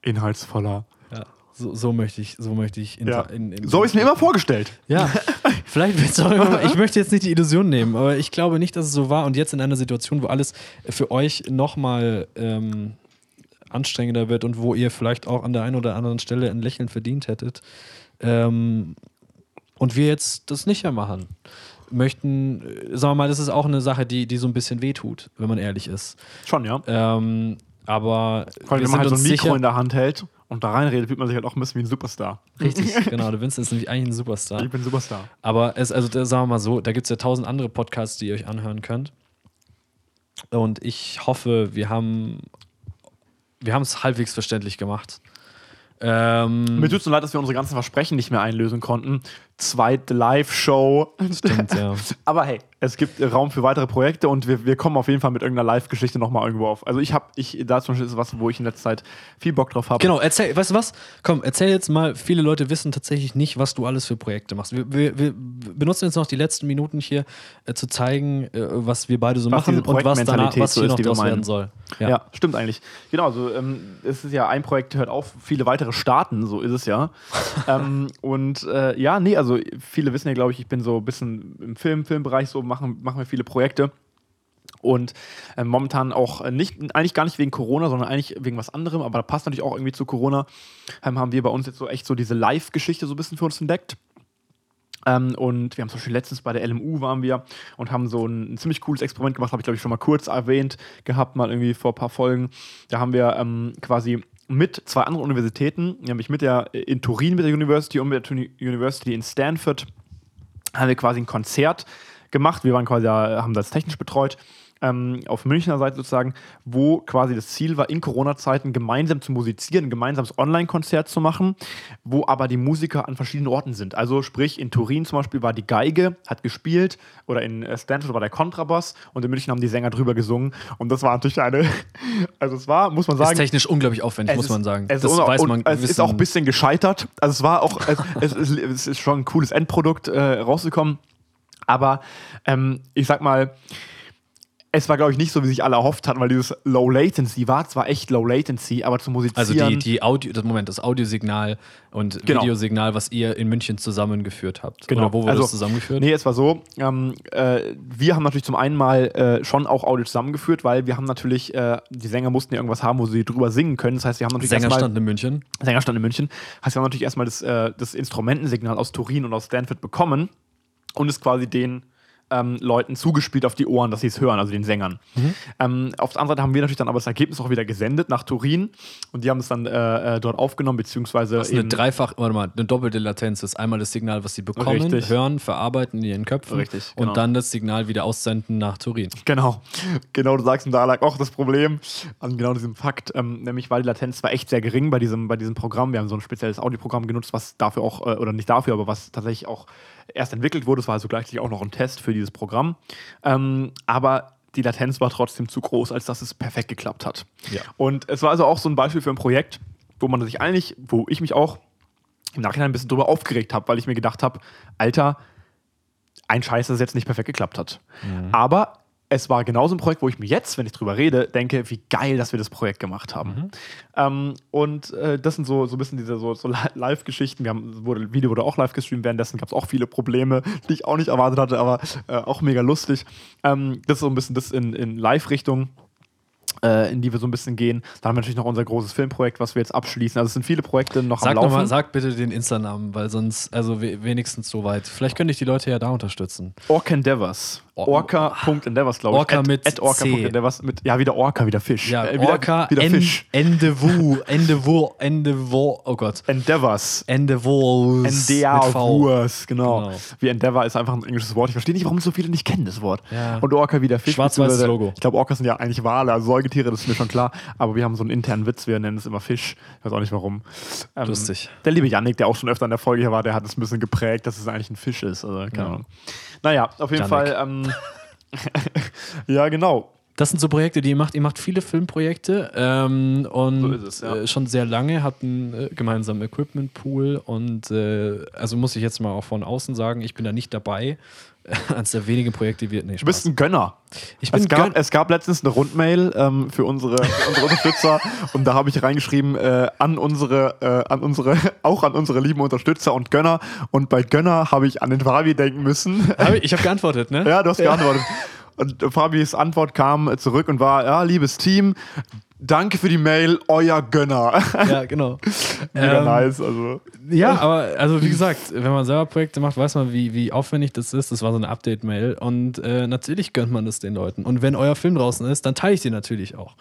inhaltsvoller. Ja, so, so möchte ich, so möchte ich. in- Ja. in- in- So habe ich es mir immer vorgestellt. Ja, vielleicht wird es auch irgendwann. Ich möchte jetzt nicht die Illusion nehmen, aber ich glaube nicht, dass es so war. Und jetzt in einer Situation, wo alles für euch nochmal ähm, anstrengender wird und wo ihr vielleicht auch an der einen oder anderen Stelle ein Lächeln verdient hättet. Ähm, und wir jetzt das nicht mehr machen. Möchten, äh, sagen wir mal, das ist auch eine Sache, die, die so ein bisschen wehtut, wenn man ehrlich ist. Schon, ja. Ähm, aber allem, wir wenn man halt so ein Mikro in der Hand hält und da reinredet, fühlt man sich halt auch ein bisschen wie ein Superstar. Richtig, genau. Der Vincent ist nämlich eigentlich ein Superstar. Ich bin ein Superstar. Aber es, also da, sagen wir mal so, da gibt es ja tausend andere Podcasts, die ihr euch anhören könnt. Und ich hoffe, wir haben wir haben es halbwegs verständlich gemacht. Ähm, Mir tut es leid, dass wir unsere ganzen Versprechen nicht mehr einlösen konnten. Zweite Live-Show. Stimmt, ja. Aber hey, es gibt Raum für weitere Projekte und wir, wir kommen auf jeden Fall mit irgendeiner Live-Geschichte nochmal irgendwo auf. Also ich habe, ich, da zum Beispiel ist was, wo ich in letzter Zeit viel Bock drauf habe. Genau, erzähl, weißt du was? Komm, erzähl jetzt mal, viele Leute wissen tatsächlich nicht, was du alles für Projekte machst. Wir, wir, wir benutzen jetzt noch die letzten Minuten hier äh, zu zeigen, äh, was wir beide so Was machen und was danach, was so hier ist, noch draus werden soll. Ja. stimmt eigentlich. Genau, also ähm, es ist ja ein Projekt hört auf, viele weitere starten, so ist es ja. ähm, und äh, ja, nee, also viele wissen ja, glaube ich, ich bin so ein bisschen im Film, Filmbereich so, machen, machen wir viele Projekte. Und äh, momentan auch äh, nicht, eigentlich gar nicht wegen Corona, sondern eigentlich wegen was anderem, aber da passt natürlich auch irgendwie zu Corona, ähm, haben wir bei uns jetzt so echt so diese Live-Geschichte so ein bisschen für uns entdeckt. Ähm, und wir haben zum Beispiel letztens bei der LMU waren wir und haben so ein, ein ziemlich cooles Experiment gemacht, habe ich glaube ich schon mal kurz erwähnt gehabt, mal irgendwie vor ein paar Folgen. Da haben wir ähm, quasi mit zwei anderen Universitäten, nämlich mit der äh, in Turin mit der University und mit der University in Stanford, haben wir quasi ein Konzert gemacht. Wir waren quasi, da, haben das technisch betreut. Ähm, auf Münchner Seite sozusagen, wo quasi das Ziel war, in Corona-Zeiten gemeinsam zu musizieren, ein gemeinsames Online-Konzert zu machen, wo aber die Musiker an verschiedenen Orten sind. Also sprich, in Turin zum Beispiel war die Geige, hat gespielt, oder in äh, Stanford war der Kontrabass und in München haben die Sänger drüber gesungen. Und das war natürlich eine, also es war, muss man Ist sagen, technisch unglaublich aufwendig, muss ist- man sagen. Es, das ist, weiß man. es ist auch ein bisschen gescheitert. Also es war auch, es, es, ist, es ist schon ein cooles Endprodukt äh, rausgekommen. Aber ähm, ich sag mal, es war, glaube ich, nicht so, wie sich alle erhofft hatten, weil dieses Low Latency war zwar echt Low Latency, aber zu musizieren. Also die, die Audio, das Moment, das Audiosignal und Genau. Videosignal, was ihr in München zusammengeführt habt. Genau. Oder wo wurde Also, das zusammengeführt? Nee, es war so, ähm, äh, wir haben natürlich zum einen mal äh, schon auch Audio zusammengeführt, weil wir haben natürlich, äh, die Sänger mussten ja irgendwas haben, wo sie drüber singen können. Das heißt, wir haben natürlich Sänger erstmal- stand in München. Sängerstand in München, hast du natürlich erstmal das, äh, das Instrumentensignal aus Turin und aus Stanford bekommen und es quasi den ähm, Leuten zugespielt auf die Ohren, dass sie es hören, also den Sängern. Ähm, auf der anderen Seite haben wir natürlich dann aber das Ergebnis auch wieder gesendet nach Turin und die haben es dann äh, äh, dort aufgenommen, beziehungsweise Das ist eine dreifach, warte mal, eine doppelte Latenz ist einmal das Signal, was sie bekommen, Richtig. hören, verarbeiten in ihren Köpfen Richtig, genau. und dann das Signal wieder aussenden nach Turin. Genau, genau, du sagst, und da lag auch das Problem an genau diesem Fakt, ähm, nämlich weil die Latenz war echt sehr gering bei diesem, bei diesem Programm. Wir haben so ein spezielles Audioprogramm genutzt, was dafür auch, äh, oder nicht dafür, aber was tatsächlich auch erst entwickelt wurde. Es war also gleichzeitig auch noch ein Test für dieses Programm. Ähm, aber die Latenz war trotzdem zu groß, als dass es perfekt geklappt hat. Ja. Und es war also auch so ein Beispiel für ein Projekt, wo man sich eigentlich, wo ich mich auch im Nachhinein ein bisschen drüber aufgeregt habe, weil ich mir gedacht habe, Alter, ein Scheiß, dass es jetzt nicht perfekt geklappt hat. Aber es war genauso ein Projekt, wo ich mir jetzt, wenn ich drüber rede, denke, wie geil, dass wir das Projekt gemacht haben. Ähm, und äh, das sind so, so ein bisschen diese so, so Li- Live-Geschichten. Wir haben, wurde, Video wurde auch live gestreamt, währenddessen gab es auch viele Probleme, die ich auch nicht erwartet hatte, aber äh, auch mega lustig. Ähm, das ist so ein bisschen das in, in Live-Richtung äh, in die wir so ein bisschen gehen. Dann haben wir natürlich noch unser großes Filmprojekt, was wir jetzt abschließen. Also es sind viele Projekte noch Sag, am noch Laufen. mal, sag bitte den Insta-Namen, weil sonst, also we wenigstens so weit. Vielleicht könnte ich die Leute ja da unterstützen. Orca Endeavors. Or- Orca.endeavors, glaube ich. Orca At- mit at Orca.endeavors mit, ja, wieder Orca, wieder Fisch. Ja, Äh, wieder, Orca, wieder en, Fisch. Endeavour, Endeavour, Endeavour, oh Gott. Endeavors. Endeavours. Endeavors, genau. Genau. Wie Endeavor ist einfach ein englisches Wort. Ich verstehe nicht, warum so viele nicht kennen das Wort. Ja. Und Orca wieder Fisch. Schwarz-weißes Logo. Ich glaube, Orcas sind ja eigentlich Wale, also Säugetiere, das ist mir schon klar. Aber wir haben so einen internen Witz, wir nennen es immer Fisch. Ich weiß auch nicht warum. Ähm, Lustig. Der liebe Yannick, der auch schon öfter in der Folge hier war, der hat es ein bisschen geprägt, dass es eigentlich ein Fisch ist. Also, keine Ja. Ahnung. Naja, auf jeden Yannick. Fall. Ähm, ja, genau. Das sind so Projekte, die ihr macht. Ihr macht viele Filmprojekte ähm, und So es, ja. äh, schon sehr lange, habt einen äh, gemeinsamen Equipment-Pool und äh, also muss ich jetzt mal auch von außen sagen, ich bin da nicht dabei. Eines der wenigen Projekte wird. Nee, Du bist Spaß. ein Gönner. Ich bin es, gab, Gönn- es gab letztens eine Rundmail ähm, für unsere, für unsere Unterstützer und da habe ich reingeschrieben äh, an unsere, äh, an unsere, auch an unsere lieben Unterstützer und Gönner. Und bei Gönner habe ich an den Fabi denken müssen. Hab ich ich habe geantwortet, ne? ja, du hast geantwortet. Und Fabis Antwort kam zurück und war: Ja, liebes Team, danke für die Mail, euer Gönner. Ja, genau. Mega Ähm, nice. Also. Ja, aber also wie gesagt, wenn man selber Projekte macht, weiß man, wie, wie aufwendig das ist. Das war so eine Update-Mail und äh, natürlich gönnt man das den Leuten. Und wenn euer Film draußen ist, dann teile ich den natürlich auch.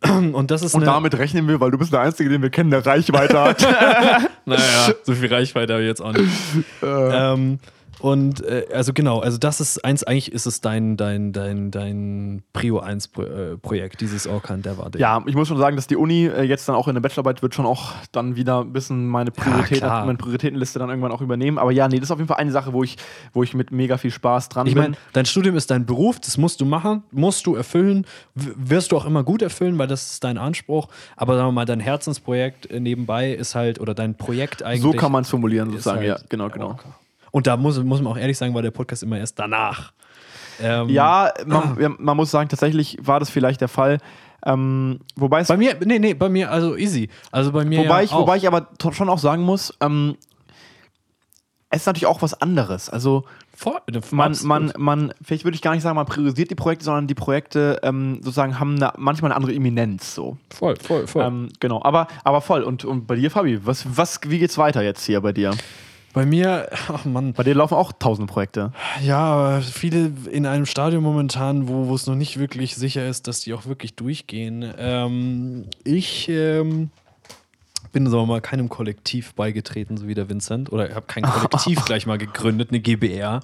Und das ist Und damit rechnen wir, weil du bist der Einzige, den wir kennen, der Reichweite hat. naja, so viel Reichweite habe ich jetzt auch nicht. ähm, Und äh, also genau, also das ist eins, eigentlich ist es dein, dein, dein, dein Prio 1 Pro, äh, Projekt, dieses Orkan der war Ja, ich muss schon sagen, dass die Uni äh, jetzt dann auch in der Bachelorarbeit wird schon auch dann wieder ein bisschen meine, Priorität, klar. meine Prioritätenliste dann irgendwann auch übernehmen. Aber ja, nee, das ist auf jeden Fall eine Sache, wo ich, wo ich mit mega viel Spaß dran Ich bin. meine, dein Studium ist dein Beruf, das musst du machen, musst du erfüllen, wirst du auch immer gut erfüllen, weil das ist dein Anspruch. Aber sagen wir mal, dein Herzensprojekt äh, nebenbei ist halt, oder dein Projekt eigentlich. so kann man es formulieren, sozusagen. halt ja, genau, genau. Orca. Und da muss, muss man auch ehrlich sagen, war der Podcast immer erst danach. Ähm, Ja, man, ja, man muss sagen, tatsächlich war das vielleicht der Fall. Ähm, wobei es Bei mir, nee, nee, bei mir, also easy. Also bei mir. Wobei, ja ich, auch. wobei ich aber to- schon auch sagen muss, ähm, es ist natürlich auch was anderes. Also Vor, man, man, man, vielleicht würde ich gar nicht sagen, man priorisiert die Projekte, sondern die Projekte ähm, sozusagen haben eine, manchmal eine andere Eminenz. So. Voll, voll, voll. Ähm, genau, aber, aber voll. Und, und bei dir, Fabi, was, was, wie geht's weiter jetzt hier bei dir? Bei mir, ach Mann, Bei dir laufen auch tausende Projekte. Ja, aber viele in einem Stadium momentan, wo, wo es noch nicht wirklich sicher ist, dass die auch wirklich durchgehen. Ähm, ich ähm, bin, sagen wir mal, keinem Kollektiv beigetreten, so wie der Vincent. Oder ich habe kein Kollektiv gleich mal gegründet, eine GBR,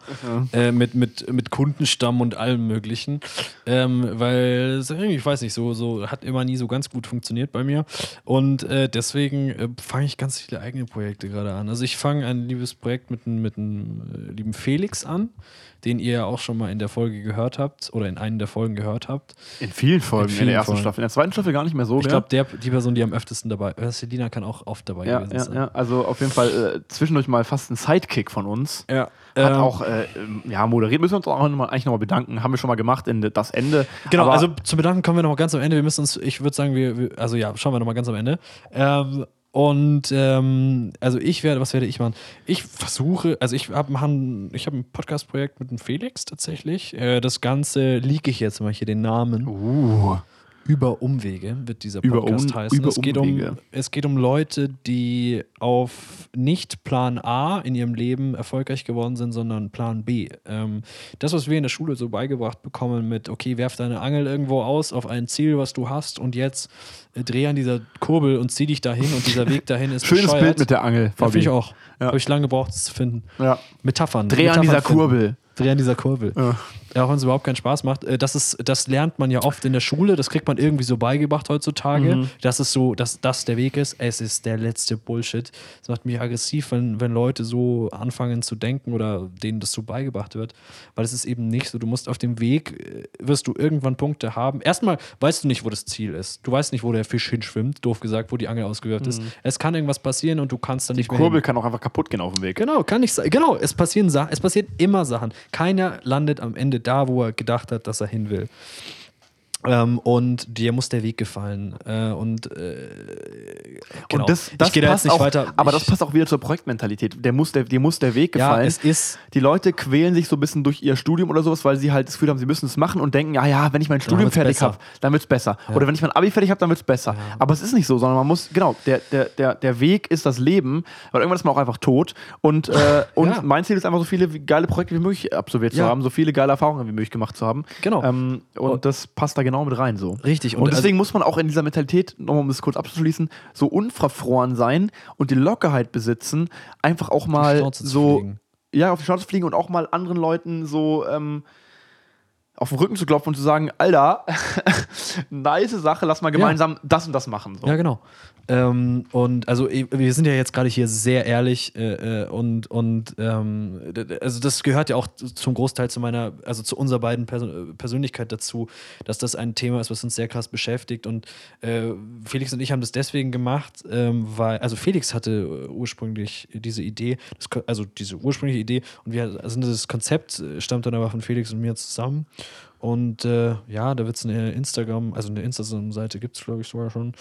äh, mit, mit, mit Kundenstamm und allem Möglichen. Ähm, weil, ich weiß nicht, so, so hat immer nie so ganz gut funktioniert bei mir. Und äh, deswegen äh, fange ich ganz viele eigene Projekte gerade an. Also ich fange ein liebes Projekt mit, einem- mit einem äh, lieben Felix an, den ihr ja auch schon mal in der Folge gehört habt oder in einer der Folgen gehört habt. In vielen Folgen, in, vielen der ersten Folgen. Staffel. In der zweiten Staffel gar nicht mehr so. Ich glaube, die Person, die am öftesten dabei äh, Selina kann auch oft dabei ja, gewesen ja, sein. ja, also auf jeden Fall äh, zwischendurch mal fast ein Sidekick von uns. Ja. Hat Ähm, auch, äh, ähm, ja, moderiert müssen wir uns auch noch mal, eigentlich nochmal bedanken. Haben wir schon mal gemacht in das Ende. Genau, Aber also zu bedanken kommen wir noch mal ganz am Ende. Wir müssen uns, ich würde sagen, wir, wir, also ja, schauen wir noch mal ganz am Ende. Ähm, und ähm, also ich werde, was werde ich machen? Ich versuche, also ich habe ich habe ein Podcast-Projekt mit dem Felix tatsächlich. Äh, das Ganze leak ich jetzt mal hier den Namen. Uh, Über Umwege wird dieser Über Podcast Um- heißen. über es, geht um, Umwege. es geht um Leute, die auf nicht Plan A in ihrem Leben erfolgreich geworden sind, sondern Plan B. Ähm, das, was wir in der Schule so beigebracht bekommen mit, okay, werf deine Angel irgendwo aus auf ein Ziel, was du hast und jetzt äh, dreh an dieser Kurbel und zieh dich dahin und dieser Weg dahin ist schönes bescheuert. Bild mit der Angel, Ja, Fabi. Finde ich auch. Ja. Habe ich lange gebraucht, es zu finden. Ja. Metaphern. Dreh an Metaphern dieser finden. Kurbel. Dreh an dieser Kurbel. Ja. Ja, auch wenn es überhaupt keinen Spaß macht. Äh, Das, ist, das lernt man ja oft in der Schule, das kriegt man irgendwie so beigebracht heutzutage, Mhm. dass es so, dass das der Weg ist. Es ist der letzte Bullshit. Das macht mich aggressiv, wenn, wenn Leute so anfangen zu denken oder denen das so beigebracht wird. Weil es ist eben nicht so. Du musst auf dem Weg, äh, wirst du irgendwann Punkte haben. Erstmal weißt du nicht, wo das Ziel ist. Du weißt nicht, wo der Fisch hinschwimmt, doof gesagt, wo die Angel ausgewirft ist. Es kann irgendwas passieren und du kannst dann Mhm. Die nicht mehr Kurbel hin. kann auch einfach kaputt gehen auf dem Weg. Genau, kann nicht sein. Genau, es passieren Sachen, es passiert immer Sachen. Keiner landet am Ende da, wo er gedacht hat, dass er hin will. Ähm, und dir muss der Weg gefallen. Äh, und äh, genau. Und das, das ich gehe da jetzt nicht auch, weiter. Aber ich, das passt auch wieder zur Projektmentalität. Der muss der, dir muss der Weg ja, gefallen. es ist. die Leute quälen sich so ein bisschen durch ihr Studium oder sowas, weil sie halt das Gefühl haben, sie müssen es machen und denken, ja, ja, wenn ich mein Studium fertig habe, dann wird es besser. Oder wenn ich mein Abi fertig habe, dann wird es besser. Aber es ist nicht so, sondern man muss, genau, der, der, der, der Weg ist das Leben, weil irgendwann ist man auch einfach tot. Und, äh, und Ja. mein Ziel ist einfach, so viele geile Projekte wie möglich absolviert zu Ja. haben, so viele geile Erfahrungen wie möglich gemacht zu haben. Genau. Ähm, und Oh. das passt da genau mit rein so. Richtig. Und, Und, deswegen muss man auch in dieser Mentalität, nochmal um das kurz abzuschließen, so unverfroren sein und die Lockerheit besitzen, einfach auch mal so fliegen. ja, auf die Schnauze fliegen und auch mal anderen Leuten so ähm, auf den Rücken zu klopfen und zu sagen, Alter, nice Sache, lass mal gemeinsam das und das machen. So. Ja, genau. Ähm, und also wir sind ja jetzt gerade hier sehr ehrlich äh, äh, und, und ähm, also das gehört ja auch zum Großteil zu meiner, also zu unserer beiden Perso Persönlichkeit dazu, dass das ein Thema ist, was uns sehr krass beschäftigt. Und äh, Felix und ich haben das deswegen gemacht, ähm, weil, also Felix hatte äh, ursprünglich diese Idee, das, also diese ursprüngliche Idee und wir, also das Konzept äh, stammt dann aber von Felix und mir zusammen. Und äh, ja, da wird es eine Instagram, also eine Instagram-Seite gibt es, glaube ich, sogar schon.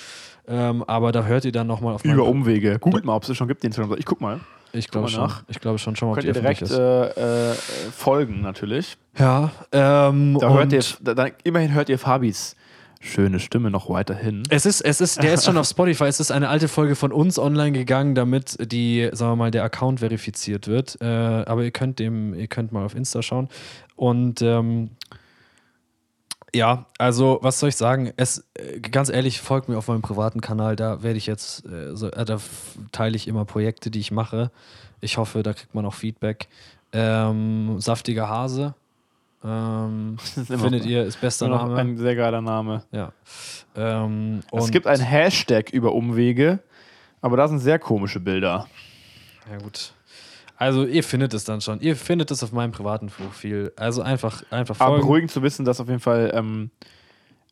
Ähm, aber da hört ihr dann nochmal auf Über Umwege. Googelt mal, ob es das schon gibt, den Instagram. Ich guck mal. Ich glaube schon. nach. Ich glaube schon, schon mal, ob Könnt die ihr direkt äh, äh, folgen, natürlich. Ja, ähm, Da hört ihr, da, da, immerhin hört ihr Fabis schöne Stimme noch weiterhin. Es ist, es ist, der ist schon auf Spotify. Es ist eine alte Folge von uns online gegangen, damit die, sagen wir mal, der Account verifiziert wird. Äh, aber ihr könnt dem, ihr könnt mal auf Insta schauen. Und ähm, ja, also was soll ich sagen? Es, äh, ganz ehrlich, folgt mir auf meinem privaten Kanal. Da werde ich jetzt, äh, so, äh, da teile ich immer Projekte, die ich mache. Ich hoffe, da kriegt man auch Feedback. Ähm, Saftiger Hase. Ähm, findet ihr, ist bester Name. Ein sehr geiler Name. ja. Ähm, es gibt einen Hashtag über Umwege, aber da sind sehr komische Bilder. Ja, gut. Also, ihr findet es dann schon. Ihr findet es auf meinem privaten Profil. Also einfach, einfach Aber folgen. beruhigend zu wissen, dass auf jeden Fall ähm,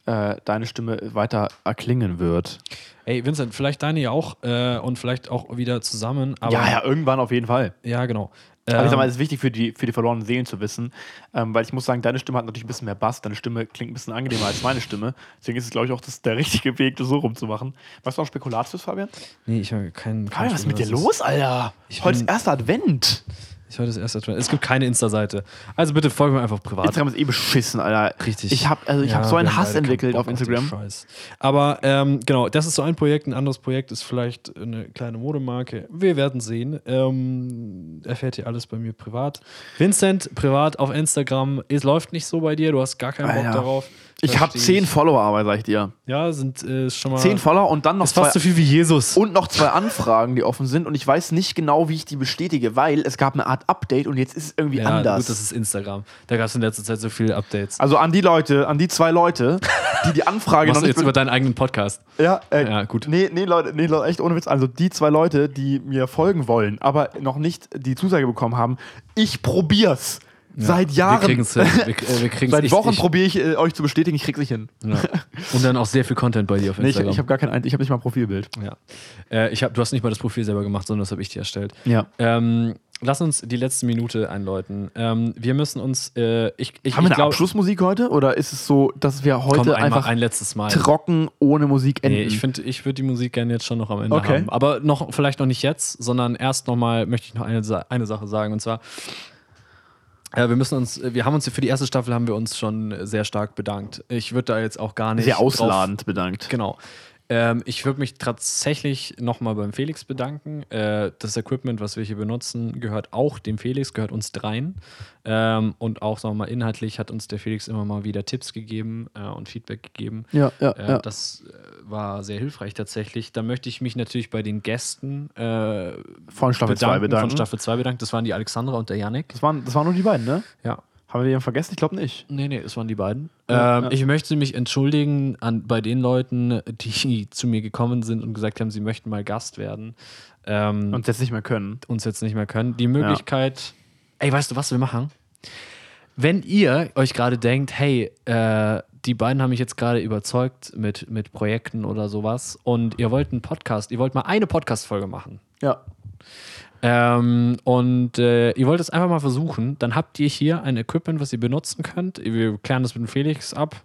äh, deine Stimme weiter erklingen wird. Ey, Vincent, vielleicht deine ja auch äh, und vielleicht auch wieder zusammen. Aber, ja, ja, irgendwann auf jeden Fall. Ja, genau. Aber ich sag mal, Ähm, es ist wichtig für die, für die verlorenen Seelen zu wissen, ähm, weil ich muss sagen, deine Stimme hat natürlich ein bisschen mehr Bass, deine Stimme klingt ein bisschen angenehmer als meine Stimme. Deswegen ist es, glaube ich, auch das, der richtige Weg, das so rumzumachen. Weißt du noch Spekulatius, Fabian? nee, ich habe keinen. Fabian, was ist mit dir los, Alter? Ich Heute ist erster Advent. Ich heute das erste Trend. Es gibt keine Insta-Seite. Also bitte folgen wir einfach privat. Instagram ist eh beschissen, Alter. Richtig. Ich habe also ich Ja, hab so einen Hass entwickelt auf Instagram. Scheiß. Aber ähm, genau, das ist so ein Projekt. Ein anderes Projekt ist vielleicht eine kleine Modemarke. Wir werden sehen. Ähm, erfährt ihr alles bei mir privat. Vincent, privat auf Instagram. Es läuft nicht so bei dir. Du hast gar keinen Bock Alter. darauf. Ich habe zehn Follower, aber sag ich dir. Ja, sind äh, schon mal. Zehn Follower und dann noch ist fast zwei, so viel wie Jesus. und noch zwei Anfragen, die offen sind. Und ich weiß nicht genau, wie ich die bestätige, weil es gab eine Art Update und jetzt ist es irgendwie ja, anders. gut, das ist Instagram. Da gab es in letzter Zeit so viele Updates. also an die Leute, an die zwei Leute, die die Anfrage noch Machst du nicht jetzt über deinen eigenen Podcast? Ja, äh, Ja, gut. Nee, nee, Leute, nee, Leute, echt ohne Witz. Also die zwei Leute, die mir folgen wollen, aber noch nicht die Zusage bekommen haben, ich probier's. Seit Jahren. Wir kriegen es hin. Wir, äh, wir kriegen's. Seit Ich- Wochen probiere ich äh, euch zu bestätigen, ich krieg's nicht hin. Ja. Und dann auch sehr viel Content bei dir auf Nee, ich Instagram. ich habe gar kein, ein- ich habe nicht mal ein Profilbild. ja. äh, ich hab, du hast nicht mal das Profil selber gemacht, sondern das habe ich dir erstellt. Ja. Ähm, lass uns die letzte Minute einläuten. Ähm, wir müssen uns. Äh, ich, ich, Haben wir eine glaub- Abschlussmusik heute oder ist es so, dass wir heute Komm, einmal, einfach ein letztes Mal. trocken ohne Musik enden? Nee, ich finde, ich würde die Musik gerne jetzt schon noch am Ende Okay. haben. Aber noch, vielleicht noch nicht jetzt, sondern erst nochmal möchte ich noch eine, eine Sache sagen. Und zwar, äh, wir müssen uns, wir haben uns für die erste Staffel haben wir uns schon sehr stark bedankt. Ich würde da jetzt auch gar nicht. Sehr drauf- ausladend bedankt. Genau. Ähm, ich würde mich tatsächlich nochmal beim Felix bedanken. Äh, das Equipment, was wir hier benutzen, gehört auch dem Felix, gehört uns dreien. Ähm, und auch nochmal inhaltlich hat uns der Felix immer mal wieder Tipps gegeben äh, und Feedback gegeben. Ja, ja, Äh, ja. Das äh, war sehr hilfreich tatsächlich. Da möchte ich mich natürlich bei den Gästen äh, Von Staffel 2 bedanken. Von Staffel 2 bedanken. Das waren die Alexandra und der Yannick. Das waren, das waren nur die beiden, ne? Ja. Haben wir die vergessen? Ich glaube nicht. Nee, nee, es waren die beiden. Ja, ähm, ja. Ich möchte mich entschuldigen an, bei den Leuten, die zu mir gekommen sind und gesagt haben, sie möchten mal Gast werden. Ähm, Und jetzt nicht mehr können. uns jetzt nicht mehr können. Die Möglichkeit, ey, weißt du, was wir machen? Wenn ihr euch gerade denkt, hey, äh, die beiden haben mich jetzt gerade überzeugt mit, mit Projekten oder sowas und ihr wollt einen Podcast, ihr wollt mal eine Podcast-Folge machen Ja. Ähm, und äh, ihr wollt es einfach mal versuchen, dann habt ihr hier ein Equipment, was ihr benutzen könnt. Wir klären das mit dem Felix ab.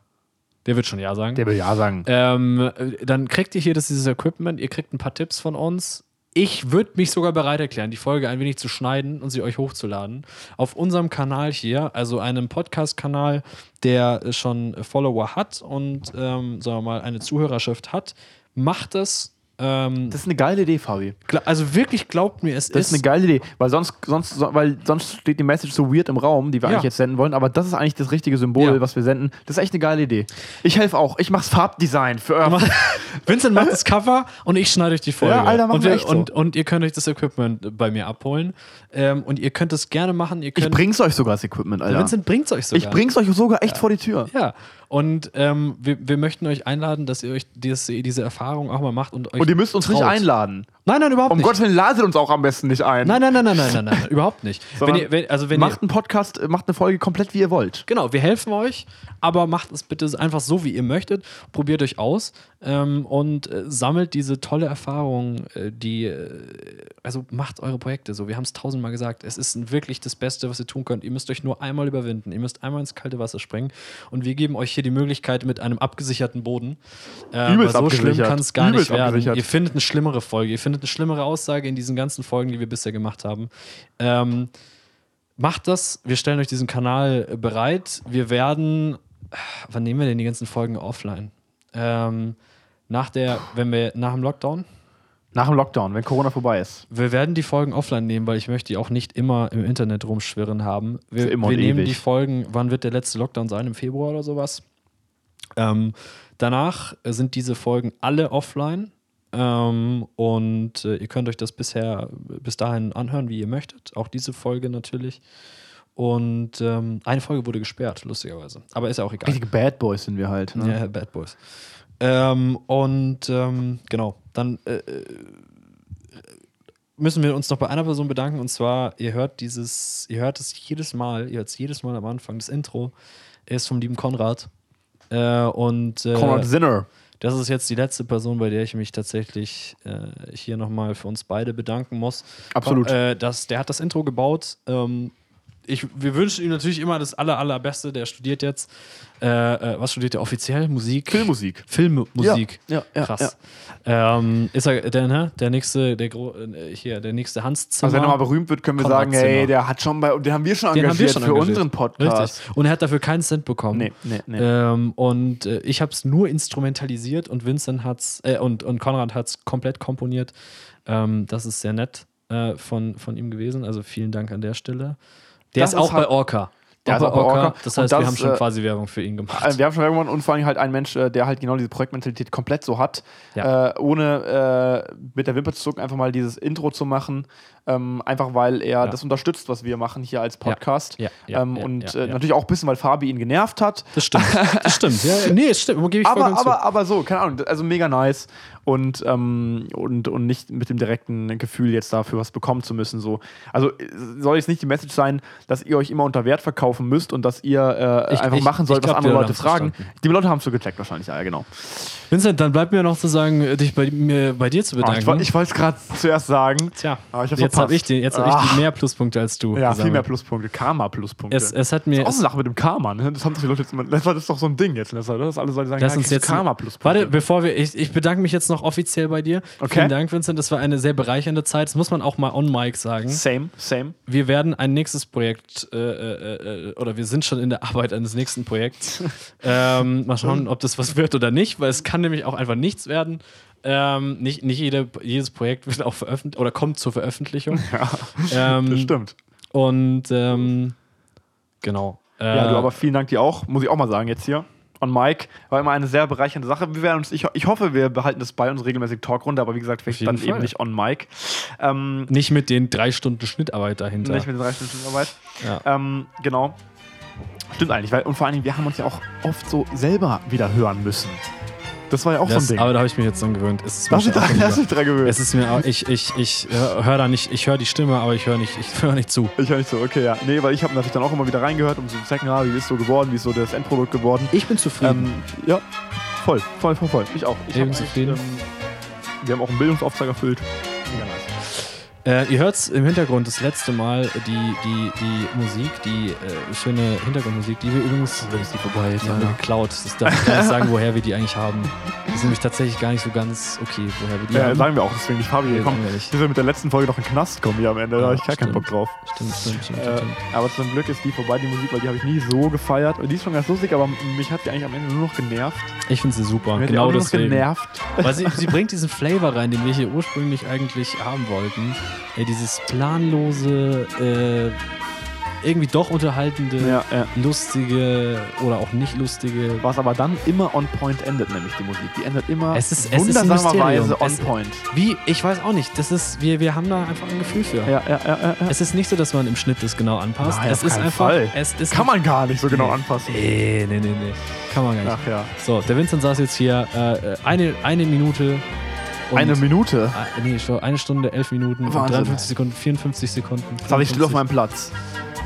Der wird schon Ja sagen. Der will ja sagen. Ähm, äh, dann kriegt ihr hier das, dieses Equipment, ihr kriegt ein paar Tipps von uns. Ich würde mich sogar bereit erklären, die Folge ein wenig zu schneiden und sie euch hochzuladen. Auf unserem Kanal hier, also einem Podcast-Kanal, der schon Follower hat und, ähm, sagen wir mal, eine Zuhörerschaft hat. Macht es. Ähm, Das ist eine geile Idee, Fabi. also wirklich glaubt mir, es Das ist eine geile Idee, weil sonst, sonst, so- weil sonst steht die Message so weird im Raum, die wir Ja. eigentlich jetzt senden wollen, aber das ist eigentlich das richtige Symbol, Ja. was wir senden. Das ist echt eine geile Idee. Ich helfe auch. Ich mach's Farbdesign für euer Vincent macht das Cover und ich schneide euch die Folge. Ja, Alter, machen und, wir echt so. und, und ihr könnt euch das Equipment bei mir abholen. Ähm, und ihr könnt es gerne machen. Ihr Ich könnt, bring's euch sogar das Equipment, Alter. Vincent bringt es euch sogar. ich bring's euch sogar echt vor die Tür. Ja. Und ähm, wir, wir möchten euch einladen, dass ihr euch dieses, diese Erfahrung auch mal macht und euch. Und ihr müsst uns nicht traut. einladen. Nein, nein, überhaupt Um nicht. Gottes Willen, ladet uns auch am besten nicht ein. Nein, nein, nein, nein, nein, nein, nein, nein, überhaupt nicht. Wenn ihr, wenn, also wenn macht ihr, einen Podcast, äh, macht eine Folge komplett wie ihr wollt. Genau, wir helfen euch, aber macht es bitte einfach so, wie ihr möchtet. Probiert euch aus ähm, und äh, sammelt diese tolle Erfahrung, äh, die, äh, also macht eure Projekte so. Wir haben es tausendmal gesagt. Es ist wirklich das Beste, was ihr tun könnt. Ihr müsst euch nur einmal überwinden. Ihr müsst einmal ins kalte Wasser springen und wir geben euch hier die Möglichkeit mit einem abgesicherten Boden. Äh, Übelst so schlimm kann es gar Übelst nicht werden. Ihr findet eine schlimmere Folge. Ihr findet eine schlimmere Aussage in diesen ganzen Folgen, die wir bisher gemacht haben. Ähm, Macht das. Wir stellen euch diesen Kanal bereit. Wir werden. Wann nehmen wir denn die ganzen Folgen offline? Ähm, nach der, wenn wir nach dem Lockdown. Nach dem Lockdown, wenn Corona vorbei ist. Wir werden die Folgen offline nehmen, weil ich möchte die auch nicht immer im Internet rumschwirren haben. Wir, wir nehmen ewig. die Folgen, wann wird der letzte Lockdown sein? Im Februar oder sowas? Ähm, danach sind diese Folgen alle offline. Ähm, und äh, ihr könnt euch das bisher bis dahin anhören, wie ihr möchtet. Auch diese Folge natürlich. Und ähm, eine Folge wurde gesperrt, lustigerweise. Aber ist ja auch egal. Richtige Bad Boys sind wir halt. Ne? Ja, Bad Boys. Ähm, und ähm, genau, dann äh, äh, müssen wir uns noch bei einer Person bedanken. Und zwar, ihr hört dieses, ihr hört es jedes Mal, ihr hört es jedes Mal am Anfang. Das Intro ist vom lieben Konrad. Äh, und äh, Konrad Zinner. Das ist jetzt die letzte Person, bei der ich mich tatsächlich äh, hier nochmal für uns beide bedanken muss. Absolut. Äh, das, der hat das Intro gebaut. Ähm, ich, wir wünschen ihm natürlich immer das aller, allerbeste. Der studiert jetzt. Äh, äh, was studiert er offiziell? Musik? Filmmusik. Filmmusik. Ja, ja, ja, Krass. Ähm, ist er der, ne? der nächste, der gro- äh, hier, der nächste Hans Zimmer? Also wenn er mal berühmt wird, können wir Konrad sagen, hey, Zimmer. der hat schon bei, den haben wir schon Den haben wir engagiert schon für engagiert. unseren Podcast. Richtig. Und er hat dafür keinen Cent bekommen. Nee, nee, nee. Ähm, und äh, ich habe es nur instrumentalisiert und Vincent hat's äh, und, und Konrad hat es komplett komponiert. Ähm, das ist sehr nett von, von ihm gewesen. Also vielen Dank an der Stelle. Der Das ist auch ist halt- bei Orca. Der Auch ist auch bei Orca. Das heißt, das wir haben ist, schon äh, quasi Werbung für ihn gemacht. Also wir haben schon irgendwann und vor allem halt ein Mensch, äh, der halt genau diese Projektmentalität komplett so hat, Ja. äh, ohne äh, mit der Wimper zu zucken, einfach mal dieses Intro zu machen, ähm, einfach weil er Ja. das unterstützt, was wir machen hier als Podcast. Ja, ja, ähm, und äh, natürlich auch ein bisschen, weil Fabi ihn genervt hat. Das stimmt. Das stimmt. Ja, nee, es stimmt. Ich Aber, vollkommen zu. aber, aber so, keine Ahnung, also mega nice und, ähm, und, und nicht mit dem direkten Gefühl, jetzt dafür was bekommen zu müssen. So. Also äh, soll jetzt nicht die Message sein, dass ihr euch immer unter Wert verkaufen müsst und dass ihr äh, Ich- einfach ich- machen sollt, ich was glaub, andere Leute fragen. verstanden. Die Leute haben es so gecheckt wahrscheinlich, ja, genau. Vincent, dann bleibt mir noch zu sagen, dich bei, mir, bei dir zu Ah, bedanken. ich woll- ich wollte es gerade zuerst sagen. Tja, Aber ich hab's jetzt habe ich, den- jetzt hab ich Ah. die mehr Pluspunkte als du. Ja, viel gesammelt. mehr Pluspunkte. Karma-Pluspunkte. Es, es hat mir. auch Es, eine Sache mit dem Karma, ne? Das haben doch die Leute jetzt immer. Das ist doch so ein Ding jetzt, ne? dass alle Leute sagen, Lass ja, uns jetzt Karma-Pluspunkte. Warte, bevor wir. Ich, ich bedanke mich jetzt noch offiziell bei dir. Okay. Vielen Dank, Vincent. Das war eine sehr bereichernde Zeit. Das muss man auch mal on mic sagen. Same, same. Wir werden ein nächstes Projekt äh, äh, äh, oder wir sind schon in der Arbeit eines nächsten Projekts. ähm, mal schauen, ob das was wird oder nicht, weil es kann nämlich auch einfach nichts werden. Ähm, nicht nicht jede, jedes Projekt wird auch veröffentlicht oder kommt zur Veröffentlichung. Ja, ähm, das stimmt. Und ähm, genau. Ja, Äh, du, aber vielen Dank dir auch, muss ich auch mal sagen jetzt hier. On Mike war immer eine sehr bereichernde Sache. Wir werden uns, ich, ich hoffe, wir behalten das bei uns regelmäßig Talkrunde, aber wie gesagt, vielleicht dann eben Fall. nicht on Mike. Ähm, nicht mit den drei Stunden Schnittarbeit dahinter. nicht mit den drei Stunden Arbeit. Ja. Ähm, genau. Stimmt eigentlich, weil, und vor allen Dingen, wir haben uns ja auch oft so selber wieder hören müssen. Das war ja auch Das, so ein Ding. aber da habe ich mich jetzt dran gewöhnt. Es ist schon ist dran, ist dran gewöhnt. Es ist mir auch, ich, ich, ich höre da nicht, ich höre die Stimme, aber ich höre nicht, ich höre nicht zu. Ich höre nicht so, okay, ja. Nee, weil ich habe natürlich dann auch immer wieder reingehört, um so zu checken, ah, wie ist so geworden, wie ist so das Endprodukt geworden. Ich bin zufrieden. Ähm, ja, voll, voll, voll, voll. Ich auch. Ich Eben hab zufrieden. Ähm, wir haben auch einen Bildungsauftrag erfüllt. Äh, ihr hört im Hintergrund das letzte Mal die, die, die Musik, die äh, schöne Hintergrundmusik, die wir übrigens ist die vorbei die haben wir geklaut. Das darf ich gar nicht sagen, woher wir die eigentlich haben. Das ist nämlich tatsächlich gar nicht so ganz okay, woher wir die Ja, haben. sagen wir auch, deswegen nicht Fabi. Nee, Komm, wir sind mit der letzten Folge noch in den Knast kommen hier am Ende, da Ja, habe ich gar keinen. Bock drauf. Stimmt, stimmt, stimmt, Äh, stimmt. aber zum Glück ist die vorbei, die Musik, weil die habe ich nie so gefeiert. Und die ist schon ganz lustig, aber mich hat die eigentlich am Ende nur noch genervt. Ich finde sie super. Die Genau auch nur noch deswegen. genervt. Weil sie, sie bringt diesen Flavor rein, den wir hier ursprünglich eigentlich haben wollten. Ey, dieses planlose, äh, irgendwie doch unterhaltende, Ja, ja. lustige oder auch nicht lustige. Was aber dann immer on point endet, nämlich die Musik. Die endet immer Es ist- es wundersamerweise on Es- point. Wie? Ich weiß auch nicht. Das ist, wir, wir haben da einfach ein Gefühl für. Ja, ja, ja, ja. Es ist nicht so, dass man im Schnitt das genau anpasst. Nein, es ist einfach. Fall. Es ist Kann man gar nicht so genau Nee. anpassen. Nee, nee, nee, nee. Kann man gar nicht. Ach ja. So, der Vincent saß jetzt hier äh, äh, eine, eine Minute. Und- Eine Minute. Äh, nee, eine Stunde, elf Minuten, und Wahnsinn. 53 Sekunden, 54 Sekunden. Jetzt habe ich still auf 55. meinem Platz.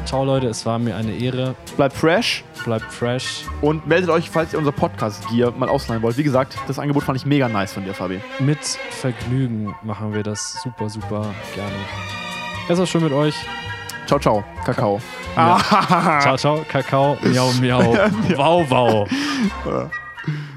Ciao, Leute, es war mir eine Ehre. Bleibt fresh Bleibt fresh. und meldet euch, falls ihr unser Podcast-Gear mal ausleihen wollt. Wie gesagt, das Angebot fand ich mega nice von dir, Fabi. Mit Vergnügen machen wir das super, super gerne. Es war schön mit euch. Ciao, ciao. Kakao. Ja. Ah. Ciao, ciao, Kakao, miau, miau. Wow, wow.